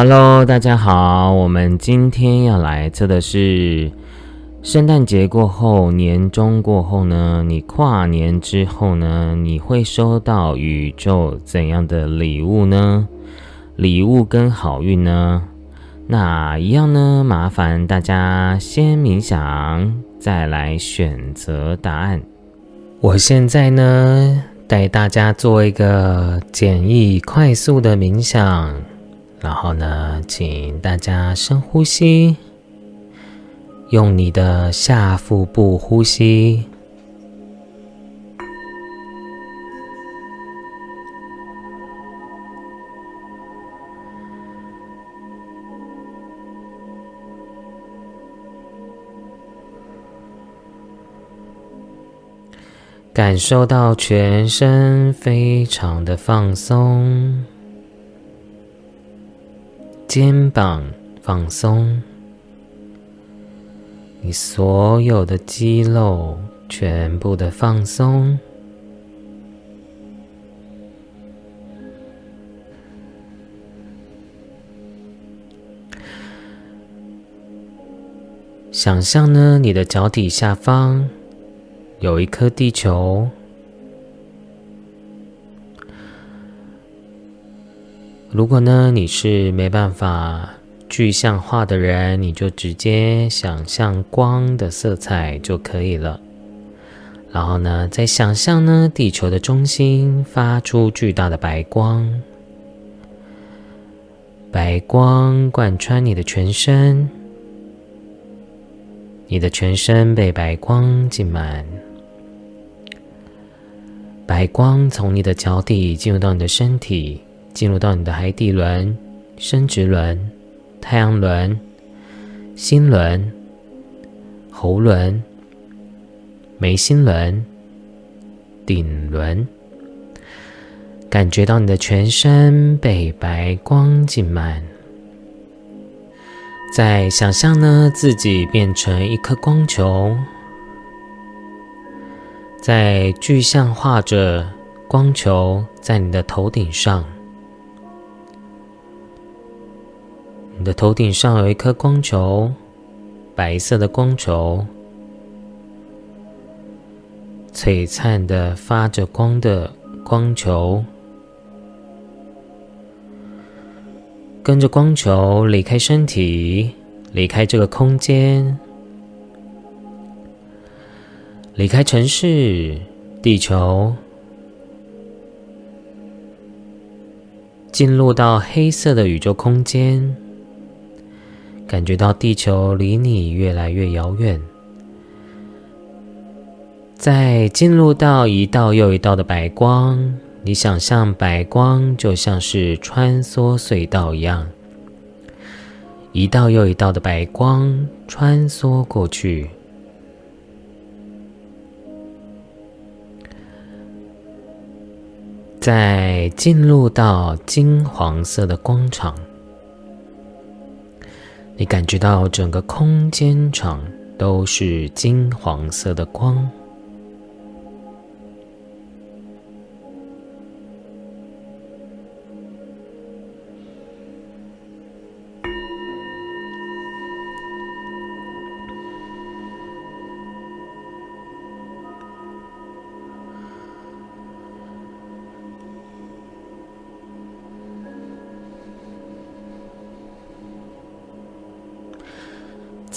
Hello，大家好，我们今天要来测的是圣诞节过后、年终过后呢？你跨年之后呢？你会收到宇宙怎样的礼物呢？礼物跟好运呢？那一样呢？麻烦大家先冥想，再来选择答案。我现在呢，带大家做一个简易、快速的冥想。然后呢，请大家深呼吸，用你的下腹部呼吸，感受到全身非常的放松。肩膀放松，你所有的肌肉全部的放松。想象呢，你的脚底下方有一颗地球。如果呢，你是没办法具象化的人，你就直接想象光的色彩就可以了。然后呢，再想象呢，地球的中心发出巨大的白光，白光贯穿你的全身，你的全身被白光浸满，白光从你的脚底进入到你的身体。进入到你的海底轮、生殖轮、太阳轮、心轮、喉轮、眉心轮、顶轮，感觉到你的全身被白光浸满。再想象呢，自己变成一颗光球，在具象化着光球在你的头顶上。你的头顶上有一颗光球，白色的光球，璀璨的发着光的光球，跟着光球离开身体，离开这个空间，离开城市，地球，进入到黑色的宇宙空间。感觉到地球离你越来越遥远，在进入到一道又一道的白光，你想象白光就像是穿梭隧道一样，一道又一道的白光穿梭过去，在进入到金黄色的光场。你感觉到整个空间场都是金黄色的光。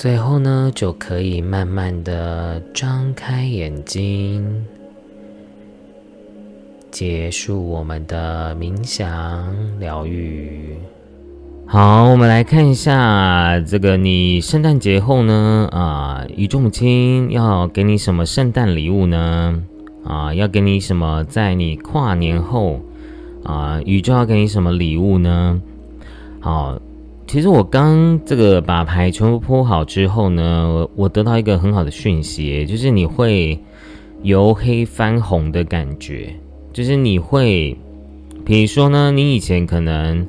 最后呢，就可以慢慢的张开眼睛，结束我们的冥想疗愈。好，我们来看一下这个，你圣诞节后呢，啊，宇宙母亲要给你什么圣诞礼物呢？啊，要给你什么？在你跨年后，啊，宇宙要给你什么礼物呢？好。其实我刚这个把牌全部铺好之后呢，我得到一个很好的讯息，就是你会由黑翻红的感觉，就是你会，比如说呢，你以前可能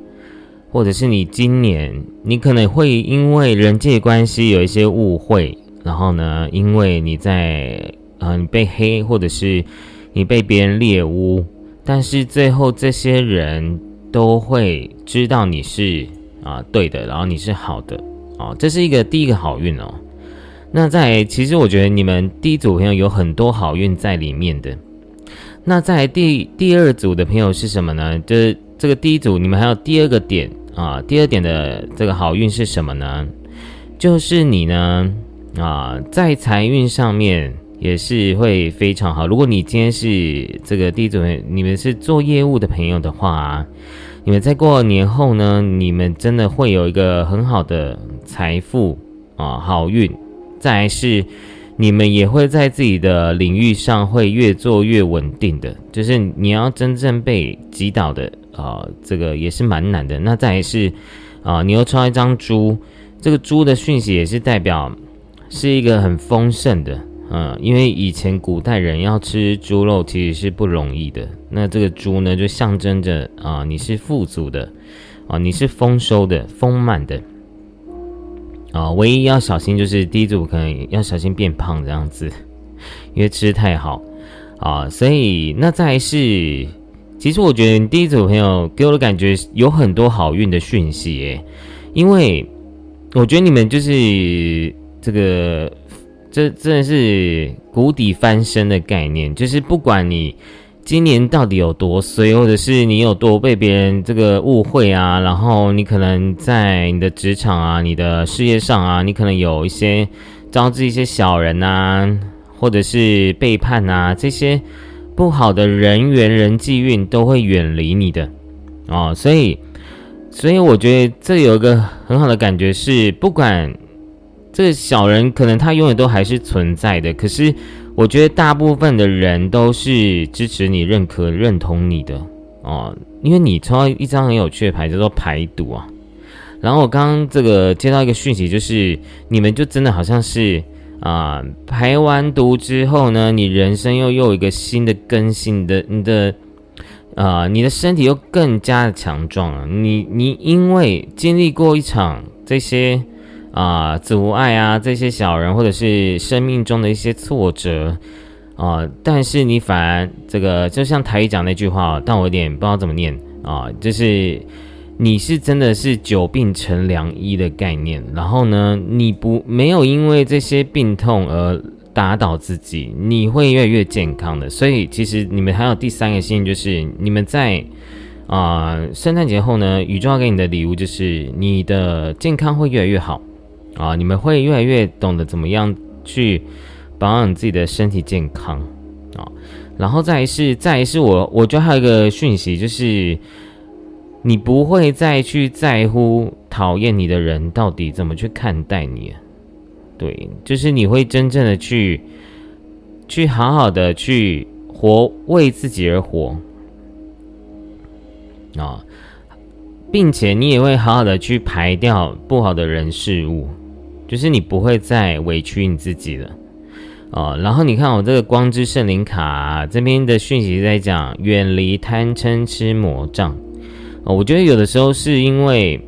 或者是你今年你可能会因为人际关系有一些误会，然后呢，因为你在呃你被黑，或者是你被别人猎污，但是最后这些人都会知道你是啊对的，然后你是好的哦，这是一个第一个好运哦。那在其实我觉得你们第一组朋友有很多好运在里面的。那在第第二组的朋友是什么呢？就是这个第一组，你们还有第二个点啊。第二点的这个好运是什么呢？就是你呢啊，在财运上面也是会非常好。如果你今天是这个第一组，你们是做业务的朋友的话，你们在过年后呢，你们真的会有一个很好的财富啊，好运。再来是。你们也会在自己的领域上会越做越稳定的，就是你要真正被击倒的啊，这个也是蛮难的。那再来是啊，你又抽一张猪，这个猪的讯息也是代表是一个很丰盛的，嗯，因为以前古代人要吃猪肉其实是不容易的。那这个猪呢，就象征着啊，你是富足的，啊，你是丰收的、丰满的。啊，唯一要小心就是第一组可能要小心变胖这样子，因为吃太好啊。所以那再是，其实我觉得第一组朋友给我的感觉有很多好运的讯息耶，因为我觉得你们就是这个，这真的是谷底翻身的概念，就是不管你。今年到底有多衰，或者是你有多被别人这个误会啊？然后你可能在你的职场啊、你的事业上啊，你可能有一些招致一些小人啊，或者是背叛啊，这些不好的人缘、人际运都会远离你的哦。所以，所以我觉得这有一个很好的感觉是，不管这个小人可能他永远都还是存在的，可是。我觉得大部分的人都是支持你、认可、认同你的哦，因为你抽到一张很有趣的牌，叫做排毒啊。然后我刚刚这个接到一个讯息，就是你们就真的好像是啊，排完毒之后呢，你人生又又有一个新的更新的，你的啊，你的身体又更加的强壮了。你你因为经历过一场这些。啊，阻碍啊，这些小人或者是生命中的一些挫折啊，但是你反而这个就像台语讲那句话，但我有点不知道怎么念啊，就是你是真的是久病成良医的概念。然后呢，你不没有因为这些病痛而打倒自己，你会越来越健康的。所以其实你们还有第三个幸运，就是你们在啊圣诞节后呢，宇宙要给你的礼物就是你的健康会越来越好。啊，你们会越来越懂得怎么样去保养自己的身体健康啊，然后再是再是我我觉得还有一个讯息就是，你不会再去在乎讨厌你的人到底怎么去看待你，对，就是你会真正的去去好好的去活，为自己而活。啊，并且你也会好好的去排掉不好的人事物。就是你不会再委屈你自己了，哦。然后你看我这个光之圣灵卡这边的讯息在讲远离贪嗔痴魔障。哦，我觉得有的时候是因为，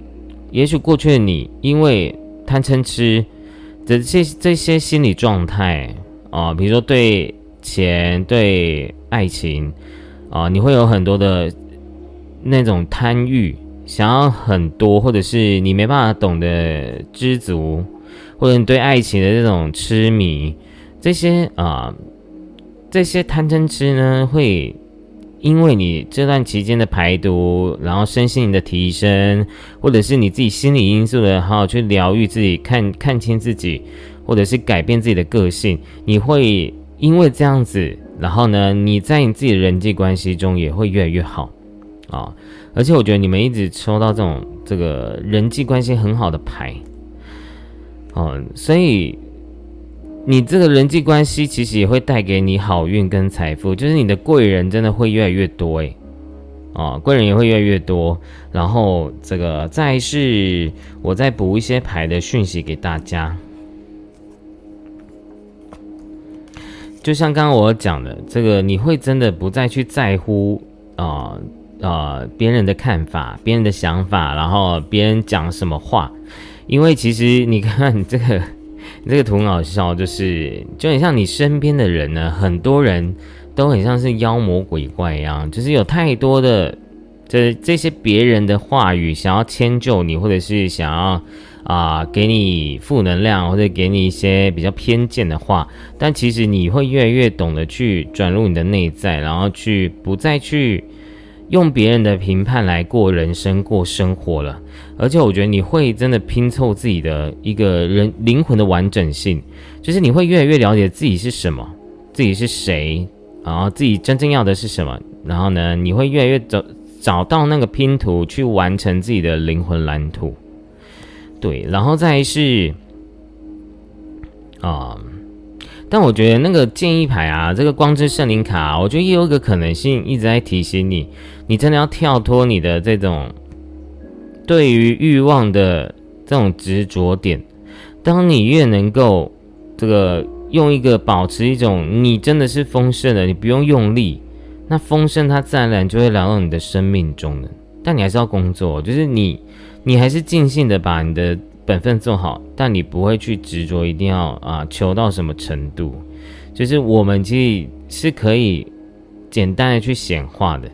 也许过去的你因为贪嗔痴的这这些心理状态啊，比如说对钱、对爱情啊，你会有很多的那种贪欲，想要很多，或者是你没办法懂得知足。或者你对爱情的这种痴迷，这些啊，这些贪嗔痴呢，会因为你这段期间的排毒，然后身心灵的提升，或者是你自己心理因素的好好去疗愈自己，看看清自己，或者是改变自己的个性，你会因为这样子，然后呢，你在你自己的人际关系中也会越来越好啊。而且我觉得你们一直抽到这种这个人际关系很好的牌。哦，所以你这个人际关系其实也会带给你好运跟财富，就是你的贵人真的会越来越多诶。哦，贵人也会越来越多。然后这个再是我再补一些牌的讯息给大家，就像刚刚我讲的，这个你会真的不再去在乎啊呃别人的看法、别人的想法，然后别人讲什么话。因为其实你看这个，这个图很好笑，就是就很像你身边的人呢，很多人都很像是妖魔鬼怪一样，就是有太多的这这些别人的话语想要迁就你，或者是想要。啊，给你负能量，或者给你一些比较偏见的话，但其实你会越来越懂得去转入你的内在，然后去不再去用别人的评判来过人生、过生活了。而且我觉得你会真的拼凑自己的一个人灵魂的完整性，就是你会越来越了解自己是什么，自己是谁，然后自己真正要的是什么，然后呢，你会越来越找找到那个拼图去完成自己的灵魂蓝图。对，然后再是啊，但我觉得那个建议牌啊，这个光之圣灵卡，我觉得也有一个可能性一直在提醒你，你真的要跳脱你的这种对于欲望的这种执着点。当你越能够这个用一个保持一种你真的是丰盛的，你不用用力，那丰盛它自然而然就会来到你的生命中的。但你还是要工作，就是你。你还是尽兴的把你的本分做好，但你不会去执着一定要啊求到什么程度。就是我们其实是可以简单的去显化的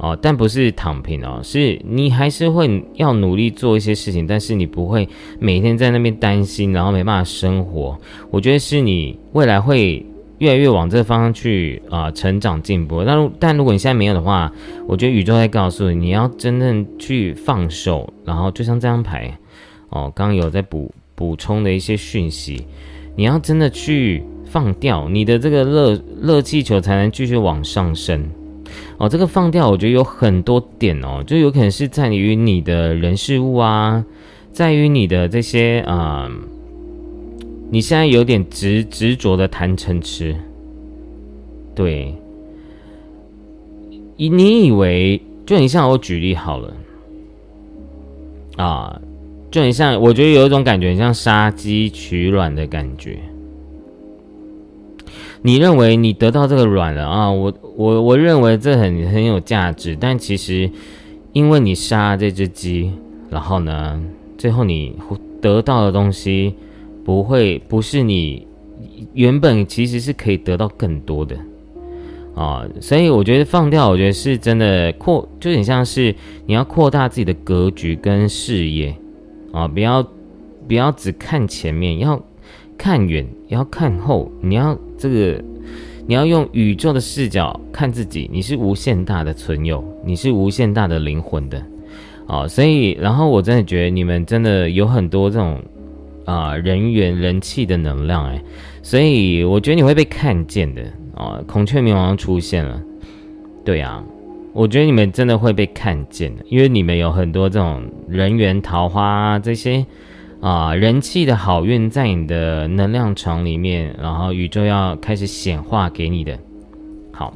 哦，但不是躺平哦，是你还是会要努力做一些事情，但是你不会每天在那边担心，然后没办法生活。我觉得是你未来会。越来越往这个方向去啊，成长进步。但但如果你现在没有的话，我觉得宇宙在告诉你，你要真正去放手。然后就像这张牌哦，刚刚有在补补充的一些讯息，你要真的去放掉你的这个热热气球，才能继续往上升。哦，这个放掉，我觉得有很多点哦，就有可能是在于你的人事物啊，在于你的这些啊。你现在有点执执着的谈成痴，对，你你以为就很像我举例好了，啊，就很像，我觉得有一种感觉，很像杀鸡取卵的感觉。你认为你得到这个卵了啊？我我我认为这很很有价值，但其实因为你杀这只鸡，然后呢，最后你得到的东西。不会，不是你原本其实是可以得到更多的啊，所以我觉得放掉，我觉得是真的扩，就很像是你要扩大自己的格局跟视野啊，不要不要只看前面，要看远，也要看后，你要这个你要用宇宙的视角看自己，你是无限大的存有，你是无限大的灵魂的啊，所以然后我真的觉得你们真的有很多这种。啊，人缘人气的能量哎，所以我觉得你会被看见的啊。孔雀明王出现了，对啊，我觉得你们真的会被看见的，因为你们有很多这种人缘桃花啊这些啊人气的好运在你的能量场里面，然后宇宙要开始显化给你的。好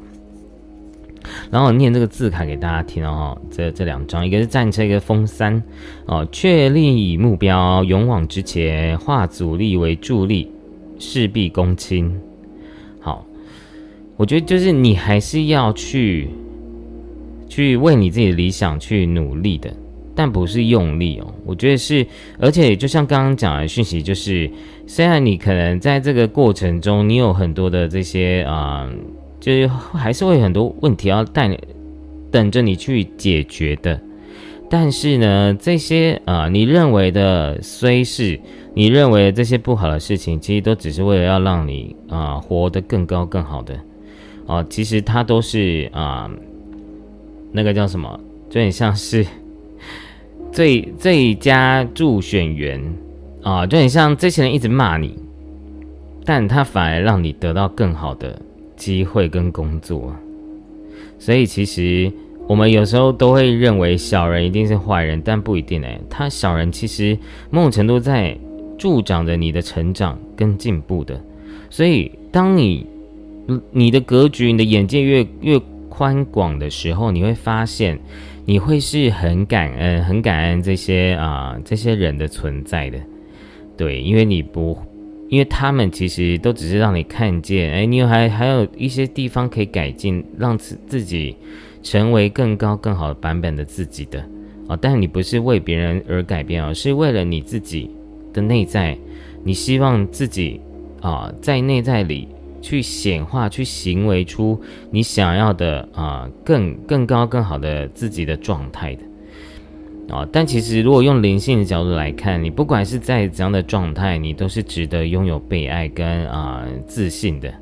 然后念这个字卡给大家听哦，这这两张，一个是战车，一个风三，哦，确立目标，勇往直前，化阻力为助力，事必躬亲。好，我觉得就是你还是要去，去为你自己的理想去努力的，但不是用力哦。我觉得是，而且就像刚刚讲的讯息，就是虽然你可能在这个过程中，你有很多的这些啊。就是还是会有很多问题要带等着你去解决的，但是呢，这些啊，你认为的虽是你认为这些不好的事情，其实都只是为了要让你啊活得更高更好的哦，其实它都是啊那个叫什么，就很像是最最佳助选员啊，就很像这些人一直骂你，但他反而让你得到更好的。机会跟工作，所以其实我们有时候都会认为小人一定是坏人，但不一定哎。他小人其实某种程度在助长着你的成长跟进步的。所以当你你的格局、你的眼界越越宽广的时候，你会发现你会是很感恩、很感恩这些啊这些人的存在的。对，因为你不。因为他们其实都只是让你看见，哎，你有还还有一些地方可以改进，让自自己成为更高更好的版本的自己的啊。但你不是为别人而改变而是为了你自己的内在，你希望自己啊在内在里去显化，去行为出你想要的啊更更高更好的自己的状态的。啊，但其实如果用灵性的角度来看，你不管是在怎样的状态，你都是值得拥有被爱跟啊自信的，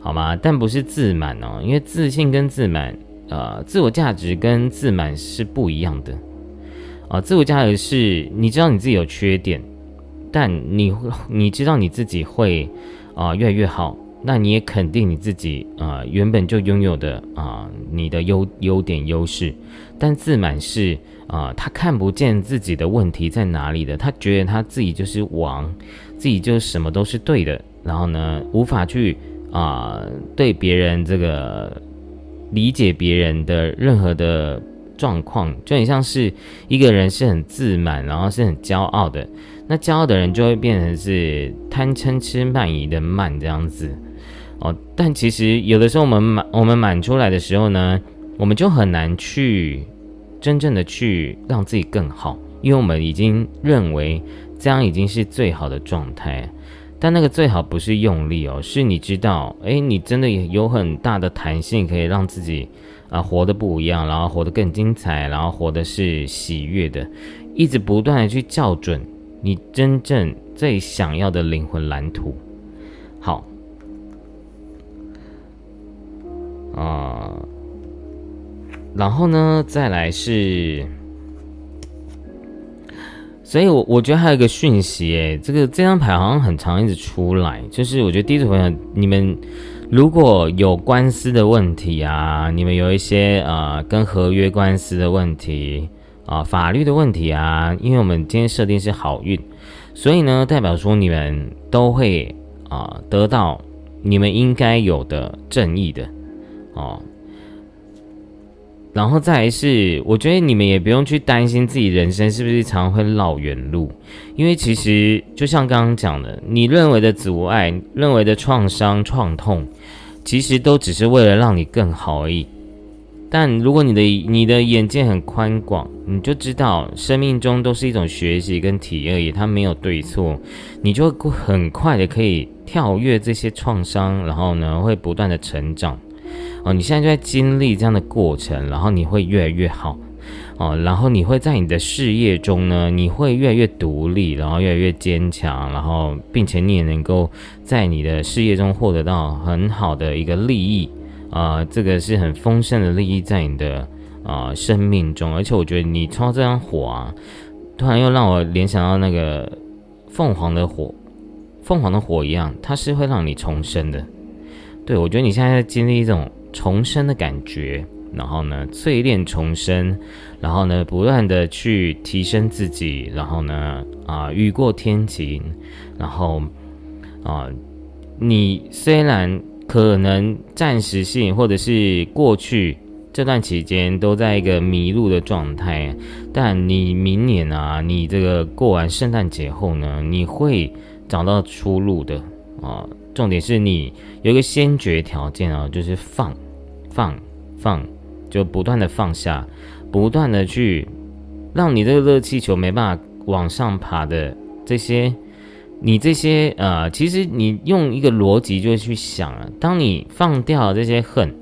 好吗？但不是自满哦，因为自信跟自满，呃，自我价值跟自满是不一样的。啊，自我价值是你知道你自己有缺点，但你你知道你自己会啊越来越好，那你也肯定你自己啊原本就拥有的啊你的优优点优势，但自满是。啊，他看不见自己的问题在哪里的，他觉得他自己就是王，自己就什么都是对的，然后呢，无法去啊对别人这个理解别人的任何的状况，就很像是一个人是很自满，然后是很骄傲的，那骄傲的人就会变成是贪嗔痴慢疑的慢这样子哦。但其实有的时候我们满我们满出来的时候呢，我们就很难去。真正的去让自己更好，因为我们已经认为这样已经是最好的状态，但那个最好不是用力哦，是你知道，哎，你真的有很大的弹性，可以让自己啊活得不一样，然后活得更精彩，然后活的是喜悦的，一直不断的去校准你真正最想要的灵魂蓝图。啊。然后呢，再来是，所以我我觉得还有一个讯息，诶，这个这张牌好像很长一直出来，就是我觉得第一组朋友，你们如果有官司的问题啊，你们有一些呃跟合约官司的问题啊，法律的问题啊，因为我们今天设定是好运，所以呢，代表说你们都会啊得到你们应该有的正义的哦。然后再来是，我觉得你们也不用去担心自己人生是不是常常会绕远路，因为其实就像刚刚讲的，你认为的阻碍、认为的创伤、创痛，其实都只是为了让你更好而已。但如果你的你的眼界很宽广，你就知道生命中都是一种学习跟体验而已，它没有对错，你就很快的可以跳跃这些创伤，然后呢，会不断的成长。哦，你现在就在经历这样的过程，然后你会越来越好，哦，然后你会在你的事业中呢，你会越来越独立，然后越来越坚强，然后并且你也能够在你的事业中获得到很好的一个利益，啊，这个是很丰盛的利益在你的啊生命中，而且我觉得你抽这张火啊，突然又让我联想到那个凤凰的火，凤凰的火一样，它是会让你重生的。对我觉得你现在在经历一种。重生的感觉，然后呢，淬炼重生，然后呢，不断的去提升自己，然后呢，啊，雨过天晴，然后啊，你虽然可能暂时性或者是过去这段期间都在一个迷路的状态，但你明年啊，你这个过完圣诞节后呢，你会找到出路的啊。重点是你有一个先决条件啊，就是放，放，放，就不断的放下，不断的去让你这个热气球没办法往上爬的这些，你这些呃，其实你用一个逻辑就去想啊，当你放掉这些恨，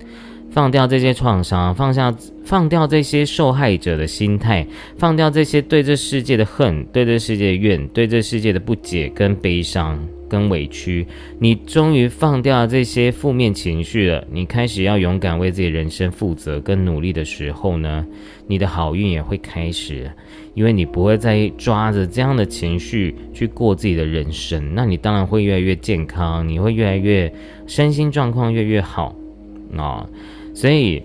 放掉这些创伤，放下放掉这些受害者的心态，放掉这些对这世界的恨，对这世界的怨，对这世界的不解跟悲伤。跟委屈，你终于放掉这些负面情绪了。你开始要勇敢为自己人生负责跟努力的时候呢，你的好运也会开始，因为你不会再抓着这样的情绪去过自己的人生。那你当然会越来越健康，你会越来越身心状况越来越好啊。所以，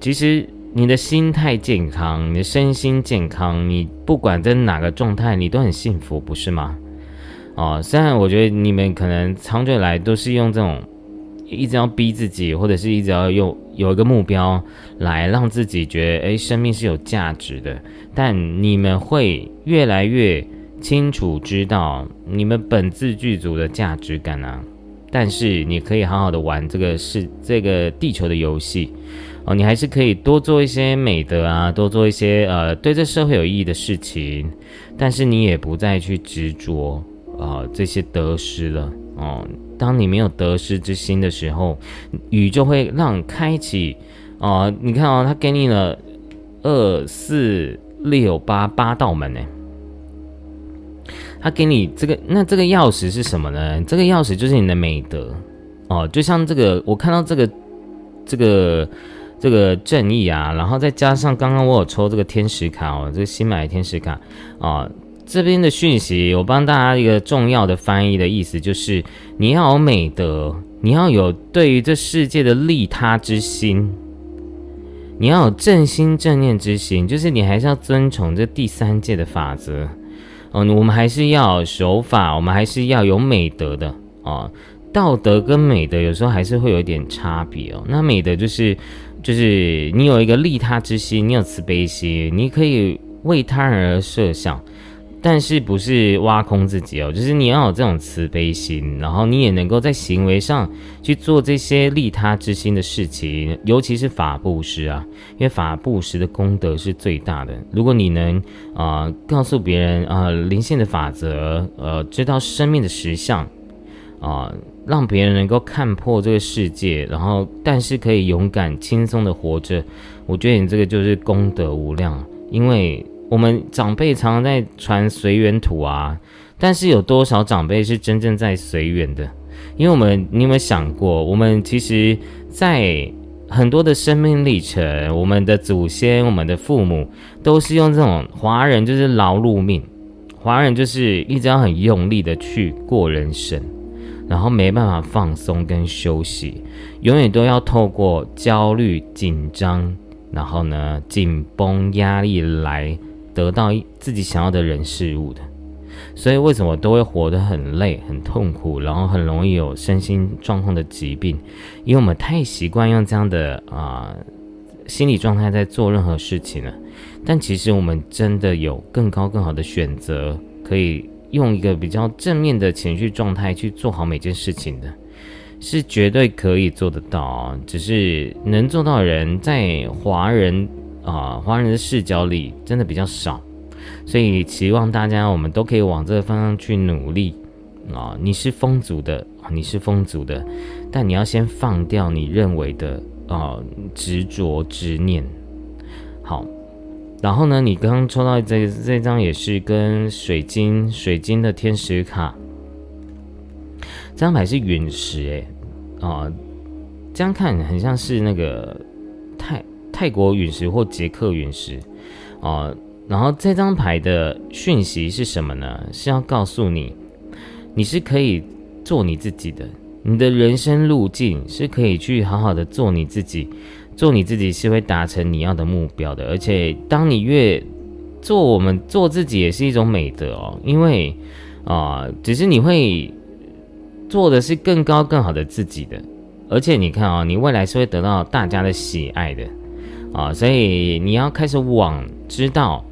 其实你的心态健康，你的身心健康，你不管在哪个状态，你都很幸福，不是吗？哦，虽然我觉得你们可能长久以来都是用这种一直要逼自己，或者是一直要用有一个目标来让自己觉得，哎，生命是有价值的。但你们会越来越清楚知道你们本自具足的价值感啊。但是你可以好好的玩这个是这个地球的游戏。哦，你还是可以多做一些美德啊，多做一些呃对这社会有意义的事情，但是你也不再去执着啊这些得失了哦。当你没有得失之心的时候，宇宙会让开启哦。你看哦，他给你了二四六八八道门呢，他给你这个，那这个钥匙是什么呢？这个钥匙就是你的美德哦，就像这个，我看到这个这个。这个正义啊，然后再加上刚刚我有抽这个天使卡哦，这个新买的天使卡啊，这边的讯息我帮大家一个重要的翻译的意思就是，你要有美德，你要有对于这世界的利他之心，你要有正心正念之心，就是你还是要遵从这第三界的法则哦，我们还是要守法，我们还是要有美德的哦。道德跟美德有时候还是会有点差别哦。那美德就是。就是你有一个利他之心，你有慈悲心，你可以为他人而设想，但是不是挖空自己哦。就是你要有这种慈悲心，然后你也能够在行为上去做这些利他之心的事情，尤其是法布施啊，因为法布施的功德是最大的。如果你能啊告诉别人啊灵性的法则，呃，知道生命的实相啊。让别人能够看破这个世界，然后但是可以勇敢轻松的活着，我觉得你这个就是功德无量。因为我们长辈常常在传随缘图啊，但是有多少长辈是真正在随缘的？因为我们你有没有想过，我们其实，在很多的生命历程，我们的祖先、我们的父母都是用这种华人就是劳碌命，华人就是一直要很用力的去过人生。然后没办法放松跟休息，永远都要透过焦虑、紧张，然后呢紧绷、压力来得到自己想要的人事物的。所以为什么都会活得很累、很痛苦，然后很容易有身心状况的疾病？因为我们太习惯用这样的啊心理状态在做任何事情了。但其实我们真的有更高、更好的选择可以。用一个比较正面的情绪状态去做好每件事情的，是绝对可以做得到！只是能做到的人，在华人啊华人的视角里真的比较少，所以期望大家我们都可以往这个方向去努力啊！你是风族的，你是风族的，但你要先放掉你认为的啊执着执念，好。然后呢，你刚刚抽到这这张也是跟水晶水晶的天使卡，这张牌是陨石哎，啊，这样看很像是那个太泰国陨石或捷克陨石啊。然后这张牌的讯息是什么呢？是要告诉你，你是可以做你自己的，你的人生路径是可以去好好的做你自己。做你自己是会达成你要的目标的，而且当你越做，我们做自己也是一种美德哦。因为啊，只是你会做的是更高更好的自己的，而且你看啊，你未来是会得到大家的喜爱的啊，所以你要开始往知道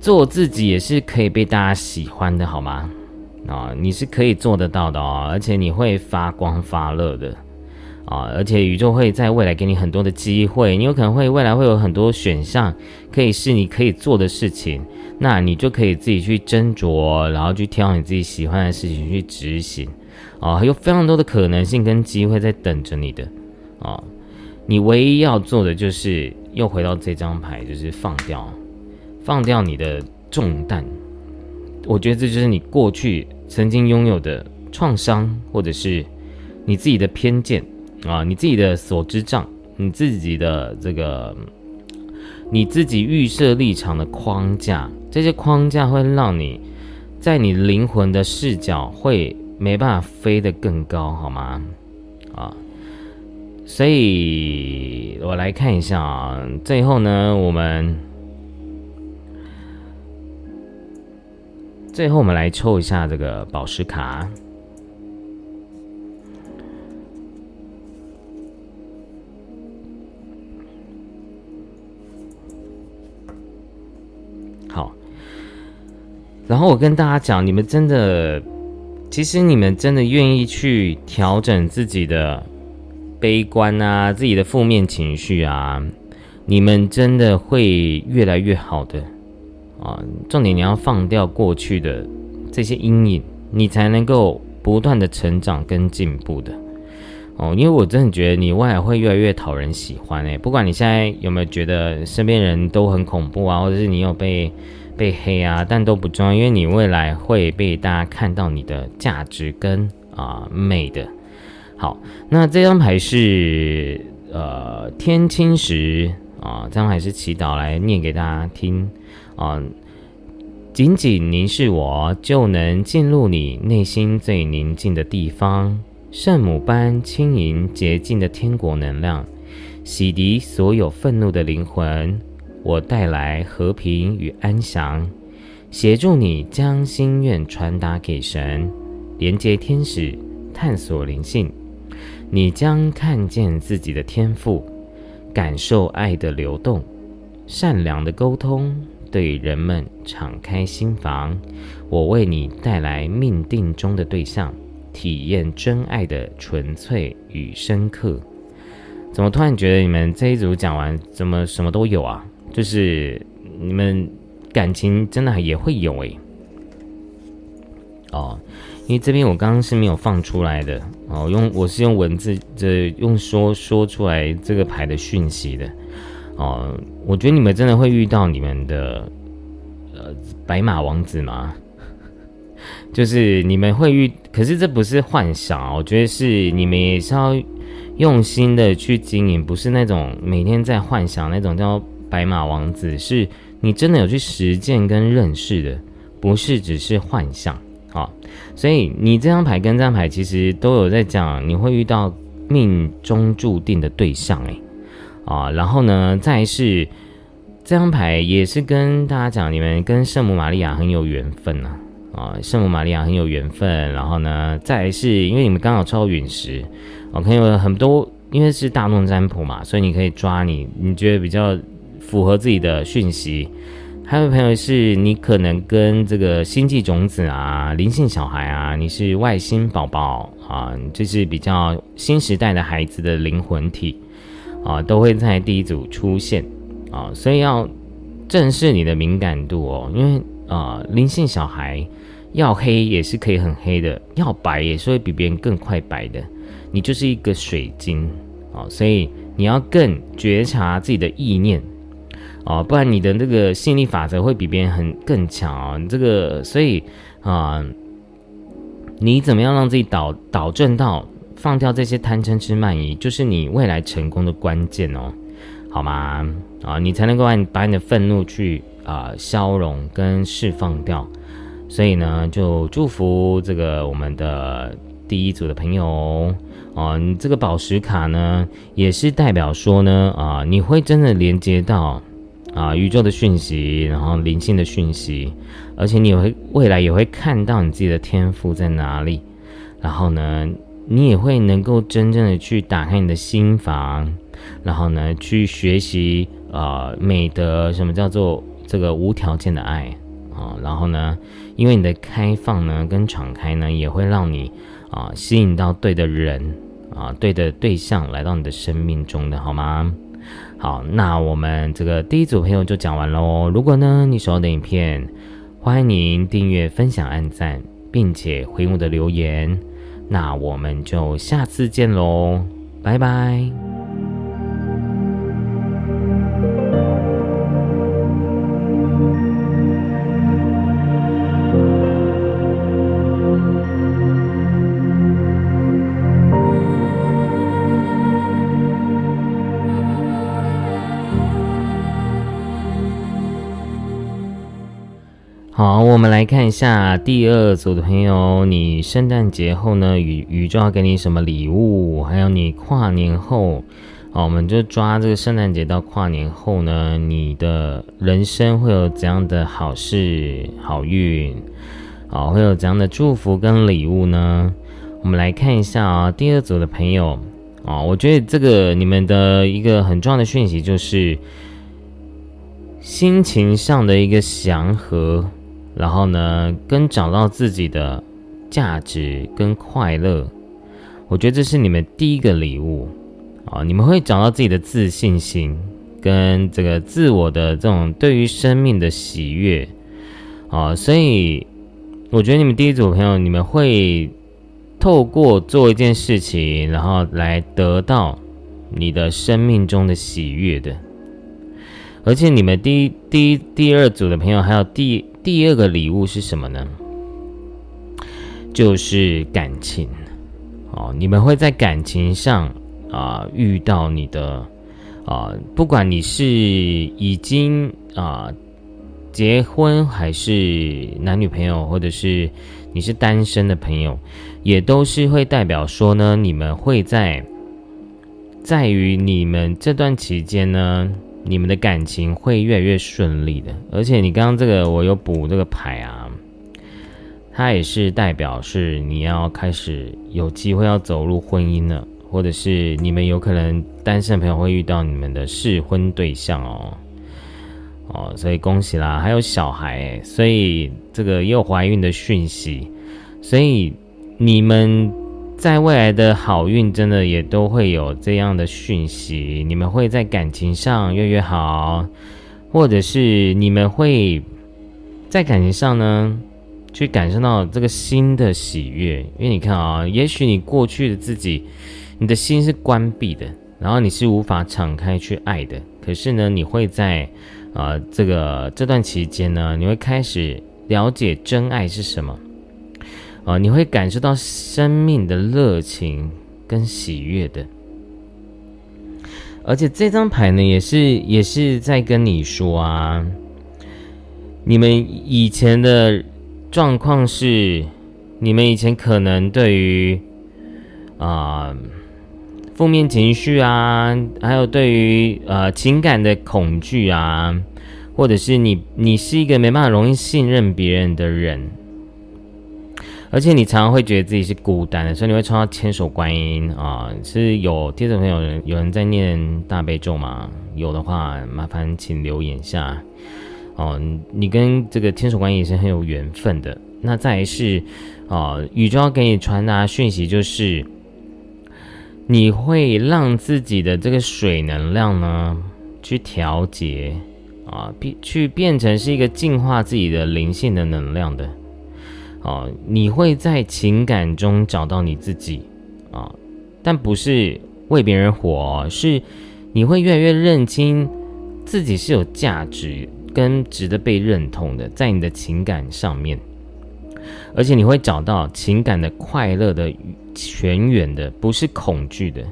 做自己也是可以被大家喜欢的，好吗？啊，你是可以做得到的哦，而且你会发光发热的。啊，而且宇宙会在未来给你很多的机会，你有可能会未来会有很多选项，可以是你可以做的事情，那你就可以自己去斟酌，然后去挑你自己喜欢的事情去执行。啊，有非常多的可能性跟机会在等着你的。啊，你唯一要做的就是又回到这张牌，就是放掉，放掉你的重担。我觉得这就是你过去曾经拥有的创伤，或者是你自己的偏见。啊，你自己的所知障，你自己的这个，你自己预设立场的框架，这些框架会让你在你灵魂的视角会没办法飞得更高，好吗？啊，所以我来看一下啊，最后呢，我们最后我们来抽一下这个宝石卡。好然后我跟大家讲，你们真的，其实你们真的愿意去调整自己的悲观啊，自己的负面情绪啊，你们真的会越来越好的啊。重点你要放掉过去的这些阴影，你才能够不断的成长跟进步的哦。因为我真的觉得你未来会越来越讨人喜欢诶，不管你现在有没有觉得身边人都很恐怖啊，或者是你有被被黑啊，但都不重要，因为你未来会被大家看到你的价值跟啊美的。好，那这张牌是呃天青石啊，这张牌是祈祷来念给大家听啊。仅仅凝视我，就能进入你内心最宁静的地方，圣母般轻盈洁净的天国能量，洗涤所有愤怒的灵魂。我带来和平与安详，协助你将心愿传达给神，连接天使，探索灵性。你将看见自己的天赋，感受爱的流动，善良的沟通，对人们敞开心房。我为你带来命定中的对象，体验真爱的纯粹与深刻。怎么突然觉得你们这一组讲完，怎么什么都有啊？就是你们感情真的也会有诶。哦。因为这边我刚刚是没有放出来的哦，用我是用文字这用说说出来这个牌的讯息的哦，我觉得你们真的会遇到你们的呃白马王子吗？就是你们会遇，可是这不是幻想，我觉得是你们也是要用心的去经营，不是那种每天在幻想那种叫白马王子，是你真的有去实践跟认识的，不是只是幻想。好，所以你这张牌跟这张牌其实都有在讲，你会遇到命中注定的对象，诶。啊，然后呢，再是这张牌也是跟大家讲，你们跟圣母玛利亚很有缘分呐，啊，圣母玛利亚很有缘分，然后呢，再是因为你们刚好抽到陨石，我看有很多，因为是大众占卜嘛，所以你可以抓你你觉得比较符合自己的讯息。还有朋友是你可能跟这个星际种子啊、灵性小孩啊，你是外星宝宝啊，就是比较新时代的孩子的灵魂体啊，都会在第一组出现啊，所以要正视你的敏感度哦，因为啊，灵性小孩要黑也是可以很黑的，要白也是会比别人更快白的，你就是一个水晶啊，所以你要更觉察自己的意念。哦，不然你的那个吸引力法则会比别人很更强哦。你这个，所以啊，你怎么样让自己导导正到放掉这些贪嗔痴慢疑，就是你未来成功的关键哦，好吗？啊，你才能够把你把你的愤怒去啊消融跟释放掉。所以呢，就祝福这个我们的第一组的朋友哦。你这个宝石卡呢，也是代表说呢，啊，你会真的连接到。啊，宇宙的讯息，然后灵性的讯息，而且你会未来也会看到你自己的天赋在哪里，然后呢，你也会能够真正的去打开你的心房，然后呢，去学习啊美德，什么叫做这个无条件的爱。啊，然后呢，因为你的开放呢跟敞开呢，也会让你啊吸引到对的人啊对的对象来到你的生命中的，好吗？好，那我们这个第一组朋友就讲完喽。如果呢你喜欢的影片，欢迎您订阅、分享、按赞，并且回我的留言。那我们就下次见喽，拜拜。我们来看一下第二组的朋友，你圣诞节后呢，宇宇宙要给你什么礼物？还有你跨年后，好，我们就抓这个圣诞节到跨年后呢，你的人生会有怎样的好事、好运？好，会有怎样的祝福跟礼物呢？我们来看一下啊，第二组的朋友啊，我觉得这个你们的一个很重要的讯息就是心情上的一个祥和。然后呢，跟找到自己的价值跟快乐，我觉得这是你们第一个礼物啊，你们会找到自己的自信心跟这个自我的这种对于生命的喜悦啊，所以我觉得你们第一组朋友，你们会透过做一件事情，然后来得到你的生命中的喜悦的。而且你们第一、第一、第二组的朋友，还有第第二个礼物是什么呢？就是感情。哦，你们会在感情上啊遇到你的啊，不管你是已经啊结婚，还是男女朋友，或者是你是单身的朋友，也都是会代表说呢，你们会在在于你们这段期间呢。你们的感情会越来越顺利的，而且你刚刚这个我有补这个牌啊，它也是代表是你要开始有机会要走入婚姻了，或者是你们有可能单身的朋友会遇到你们的适婚对象哦，哦，所以恭喜啦，还有小孩，所以这个也有怀孕的讯息，所以你们。在未来的好运，真的也都会有这样的讯息。你们会在感情上越越好，或者是你们会在感情上呢，去感受到这个新的喜悦。因为你看啊，也许你过去的自己，你的心是关闭的，然后你是无法敞开去爱的。可是呢，你会在啊这个这段期间呢，你会开始了解真爱是什么。啊，你会感受到生命的热情跟喜悦的，而且这张牌呢，也是也是在跟你说啊，你们以前的状况是，你们以前可能对于啊负面情绪啊，还有对于呃情感的恐惧啊，或者是你你是一个没办法容易信任别人的人。而且你常常会觉得自己是孤单的，所以你会唱到千手观音啊，是有听众朋友有人在念大悲咒吗？有的话，麻烦请留言下。哦，你跟这个千手观音也是很有缘分的。那再是，啊，宇宙要给你传达讯息，就是你会让自己的这个水能量呢，去调节啊，变去变成是一个净化自己的灵性的能量的。哦，你会在情感中找到你自己啊，但不是为别人活，是你会越来越认清自己是有价值跟值得被认同的，在你的情感上面，而且你会找到情感的快乐的泉源的，不是恐惧的。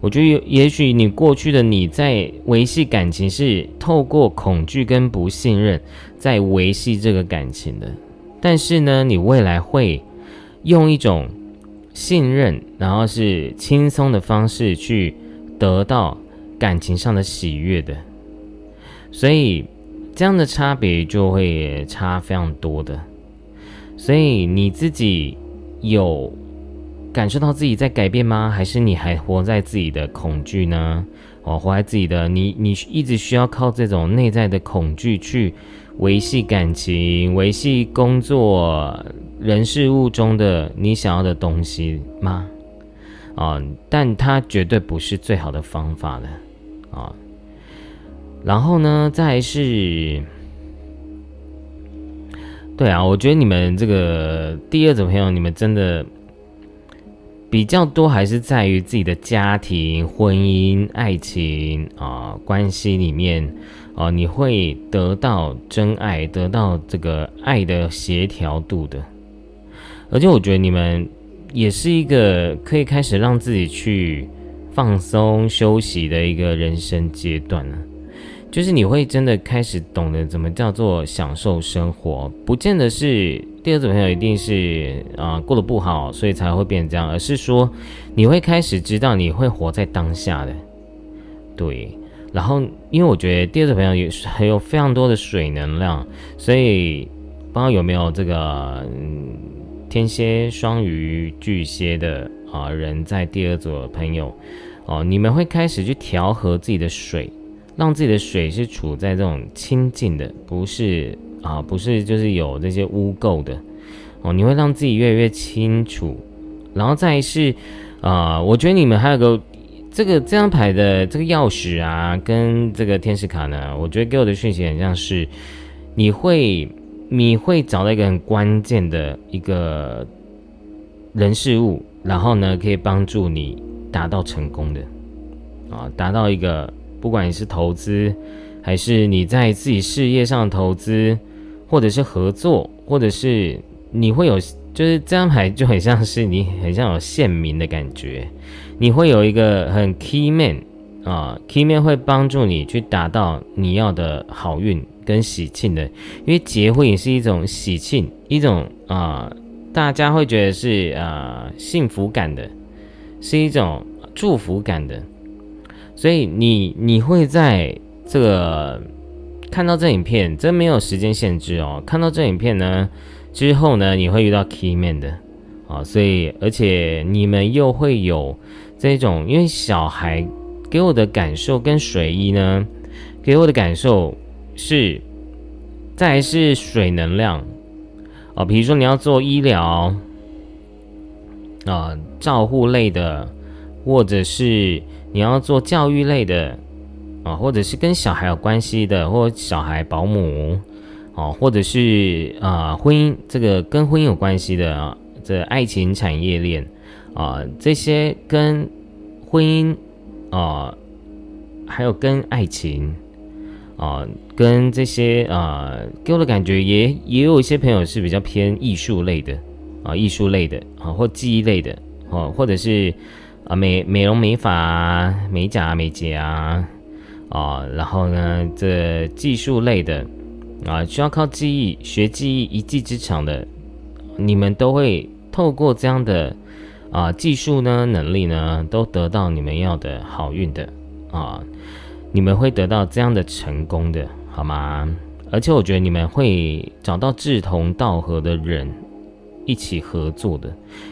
我觉得也许你过去的你在维系感情是透过恐惧跟不信任在维系这个感情的。但是呢，你未来会用一种信任，然后是轻松的方式去得到感情上的喜悦的，所以这样的差别就会差非常多的。所以你自己有感受到自己在改变吗？还是你还活在自己的恐惧呢？哦，活在自己的你，你一直需要靠这种内在的恐惧去。维系感情、维系工作、人事物中的你想要的东西吗？啊，但它绝对不是最好的方法了啊。然后呢，再是，对啊，我觉得你们这个第二种朋友，你们真的比较多，还是在于自己的家庭、婚姻、爱情啊关系里面。啊，你会得到真爱，得到这个爱的协调度的，而且我觉得你们也是一个可以开始让自己去放松休息的一个人生阶段呢。就是你会真的开始懂得怎么叫做享受生活，不见得是第二种朋友一定是啊过得不好，所以才会变这样，而是说你会开始知道你会活在当下的，对。然后，因为我觉得第二组朋友也是还有非常多的水能量，所以不知道有没有这个嗯天蝎、双鱼、巨蟹的啊人在第二组的朋友哦，你们会开始去调和自己的水，让自己的水是处在这种清净的，不是啊，不是就是有这些污垢的哦，你会让自己越来越清楚。然后再是啊，我觉得你们还有个。这个这张牌的这个钥匙啊，跟这个天使卡呢，我觉得给我的讯息很像是，你会你会找到一个很关键的一个人事物，然后呢，可以帮助你达到成功的啊，达到一个不管你是投资，还是你在自己事业上投资，或者是合作，或者是你会有。就是这张牌就很像是你很像有县民的感觉，你会有一个很 key man 啊，key man 会帮助你去达到你要的好运跟喜庆的，因为结婚也是一种喜庆，一种啊，大家会觉得是啊幸福感的，是一种祝福感的，所以你你会在这个看到这影片，真没有时间限制哦，看到这影片呢。之后呢，你会遇到 key man 的，啊，所以而且你们又会有这种，因为小孩给我的感受跟水一呢，给我的感受是，再是水能量，啊，比如说你要做医疗，啊，照护类的，或者是你要做教育类的，啊，或者是跟小孩有关系的，或小孩保姆。哦，或者是啊，婚姻这个跟婚姻有关系的啊，这爱情产业链啊，这些跟婚姻啊，还有跟爱情啊，跟这些啊，给我的感觉也也有一些朋友是比较偏艺术类的啊，艺术类的啊，或记忆类的哦，或者是啊美美容美发啊、美甲美睫啊啊，然后呢，这技术类的。啊，需要靠记忆学记忆一技之长的，你们都会透过这样的啊技术呢能力呢，都得到你们要的好运的啊，你们会得到这样的成功的，好吗？而且我觉得你们会找到志同道合的人一起合作的，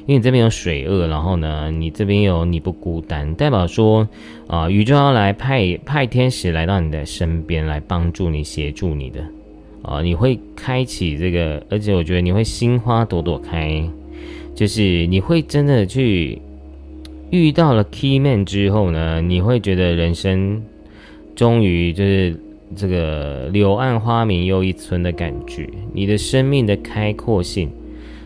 因为你这边有水鳄，然后呢，你这边有你不孤单，代表说啊，宇宙要来派派天使来到你的身边来帮助你协助你的。啊，你会开启这个，而且我觉得你会心花朵朵开，就是你会真的去遇到了 key man 之后呢，你会觉得人生终于就是这个柳暗花明又一村的感觉，你的生命的开阔性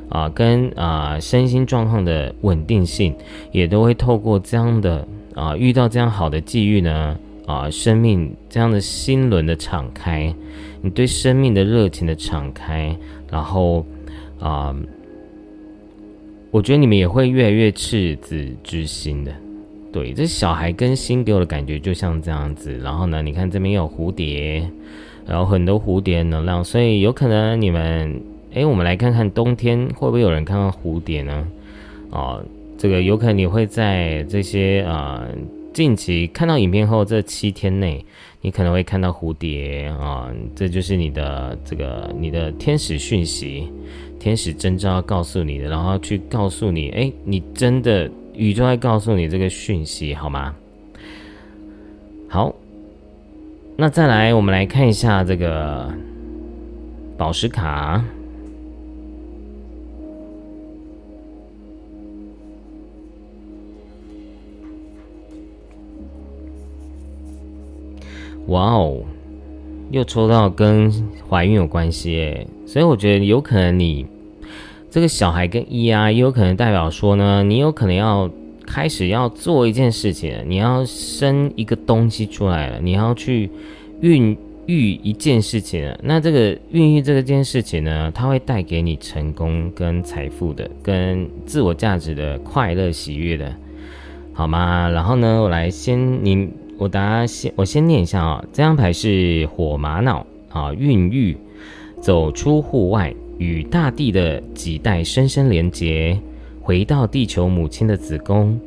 啊，跟啊身心状况的稳定性，也都会透过这样的啊遇到这样好的际遇呢。啊，生命这样的心轮的敞开，你对生命的热情的敞开，然后啊，我觉得你们也会越来越赤子之心的。对，这小孩跟心给我的感觉就像这样子。然后呢，你看这边有蝴蝶，然后很多蝴蝶能量，所以有可能你们，哎，我们来看看冬天会不会有人看到蝴蝶呢？哦，这个有可能你会在这些啊。近期看到影片后，这七天内，你可能会看到蝴蝶啊，这就是你的这个你的天使讯息，天使征兆要告诉你的，然后去告诉你，哎，你真的宇宙在告诉你这个讯息，好吗？好，那再来，我们来看一下这个宝石卡。哇哦，又抽到跟怀孕有关系诶，所以我觉得有可能你这个小孩跟一啊，也有可能代表说呢，你有可能要开始要做一件事情，你要生一个东西出来了，你要去孕育一件事情了。那这个孕育这个件事情呢，它会带给你成功跟财富的，跟自我价值的快乐喜悦的，好吗？然后呢，我来先你。我大家先，我先念一下啊。这张牌是火玛瑙啊，孕育，走出户外，与大地的几代深深连结，回到地球母亲的子宫，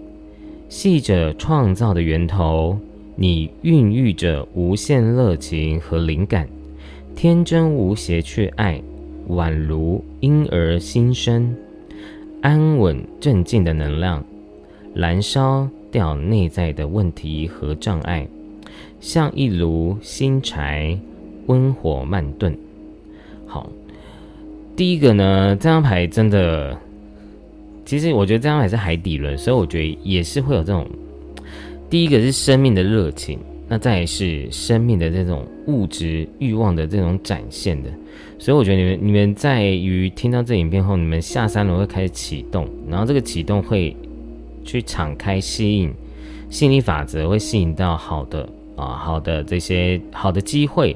系着创造的源头。你孕育着无限热情和灵感，天真无邪却爱，宛如婴儿新生，安稳镇静的能量，燃烧。掉内在的问题和障碍，像一炉新柴，温火慢炖。好，第一个呢，这张牌真的，其实我觉得这张牌是海底轮，所以我觉得也是会有这种第一个是生命的热情，那再是生命的这种物质欲望的这种展现的。所以我觉得你们你们在于听到这影片后，你们下三轮会开始启动，然后这个启动会去敞开吸引吸引力法则，会吸引到好的啊好的这些好的机会，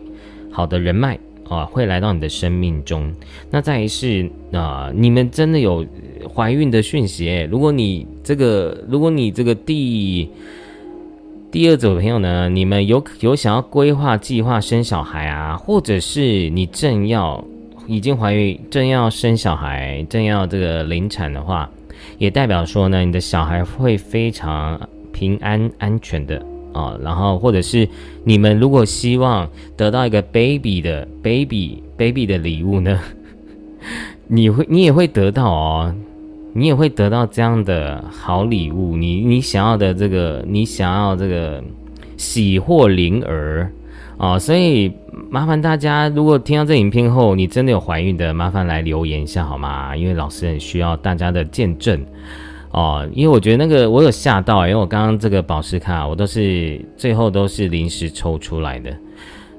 好的人脉。啊，会来到你的生命中。那再是啊，你们真的有怀孕的讯息？如果你这个，如果你这个第第二组朋友呢，你们有有想要规划计划生小孩啊，或者是你正要已经怀孕，正要生小孩，正要这个临产的话，也代表说呢，你的小孩会非常平安安全的。啊，然后或者是你们如果希望得到一个 baby 的 baby baby 的礼物呢，你会你也会得到哦，你也会得到这样的好礼物，你你想要的这个你想要这个喜获灵儿啊，所以麻烦大家如果听到这影片后，你真的有怀孕的，麻烦来留言一下好吗？因为老师很需要大家的见证。哦，因为我觉得那个我有吓到，因为我刚刚这个宝石卡我都是最后都是临时抽出来的，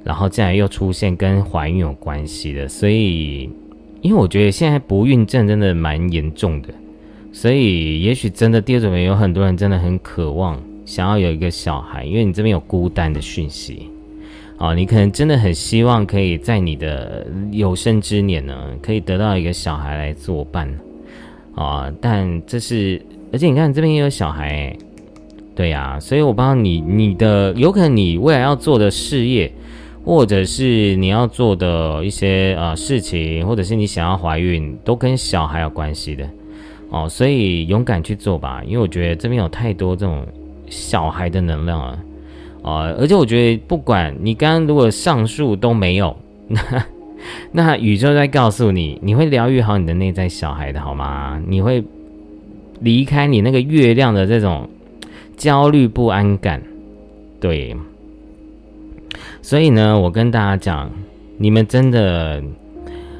然后竟然又出现跟怀孕有关系的，所以因为我觉得现在不孕症真的蛮严重的，所以也许真的第二种有很多人真的很渴望想要有一个小孩，因为你这边有孤单的讯息，哦，你可能真的很希望可以在你的有生之年呢，可以得到一个小孩来作伴。啊，但这是，而且你看这边也有小孩，对呀，所以我帮你，你的有可能你未来要做的事业，或者是你要做的一些呃事情，或者是你想要怀孕，都跟小孩有关系的。哦，所以勇敢去做吧，因为我觉得这边有太多这种小孩的能量了，啊，而且我觉得不管你刚刚如果上述都没有，那宇宙在告诉你，你会疗愈好你的内在小孩的，好吗？你会离开你那个月亮的这种焦虑不安感，对。所以呢，我跟大家讲，你们真的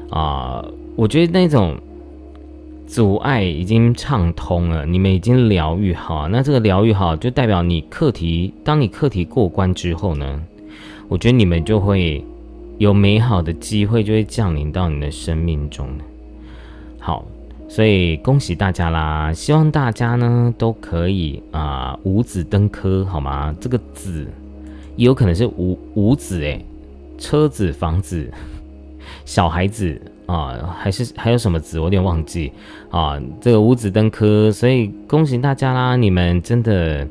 啊，我觉得那种阻碍已经畅通了，你们已经疗愈好。那这个疗愈好，就代表你课题，当你课题过关之后呢，我觉得你们就会。有美好的机会就会降临到你的生命中好，所以恭喜大家啦！希望大家呢都可以啊五子登科，好吗？这个子也有可能是五五子诶，车子、房子、小孩子啊，还是还有什么子？我有点忘记啊。这个五子登科，所以恭喜大家啦！你们真的，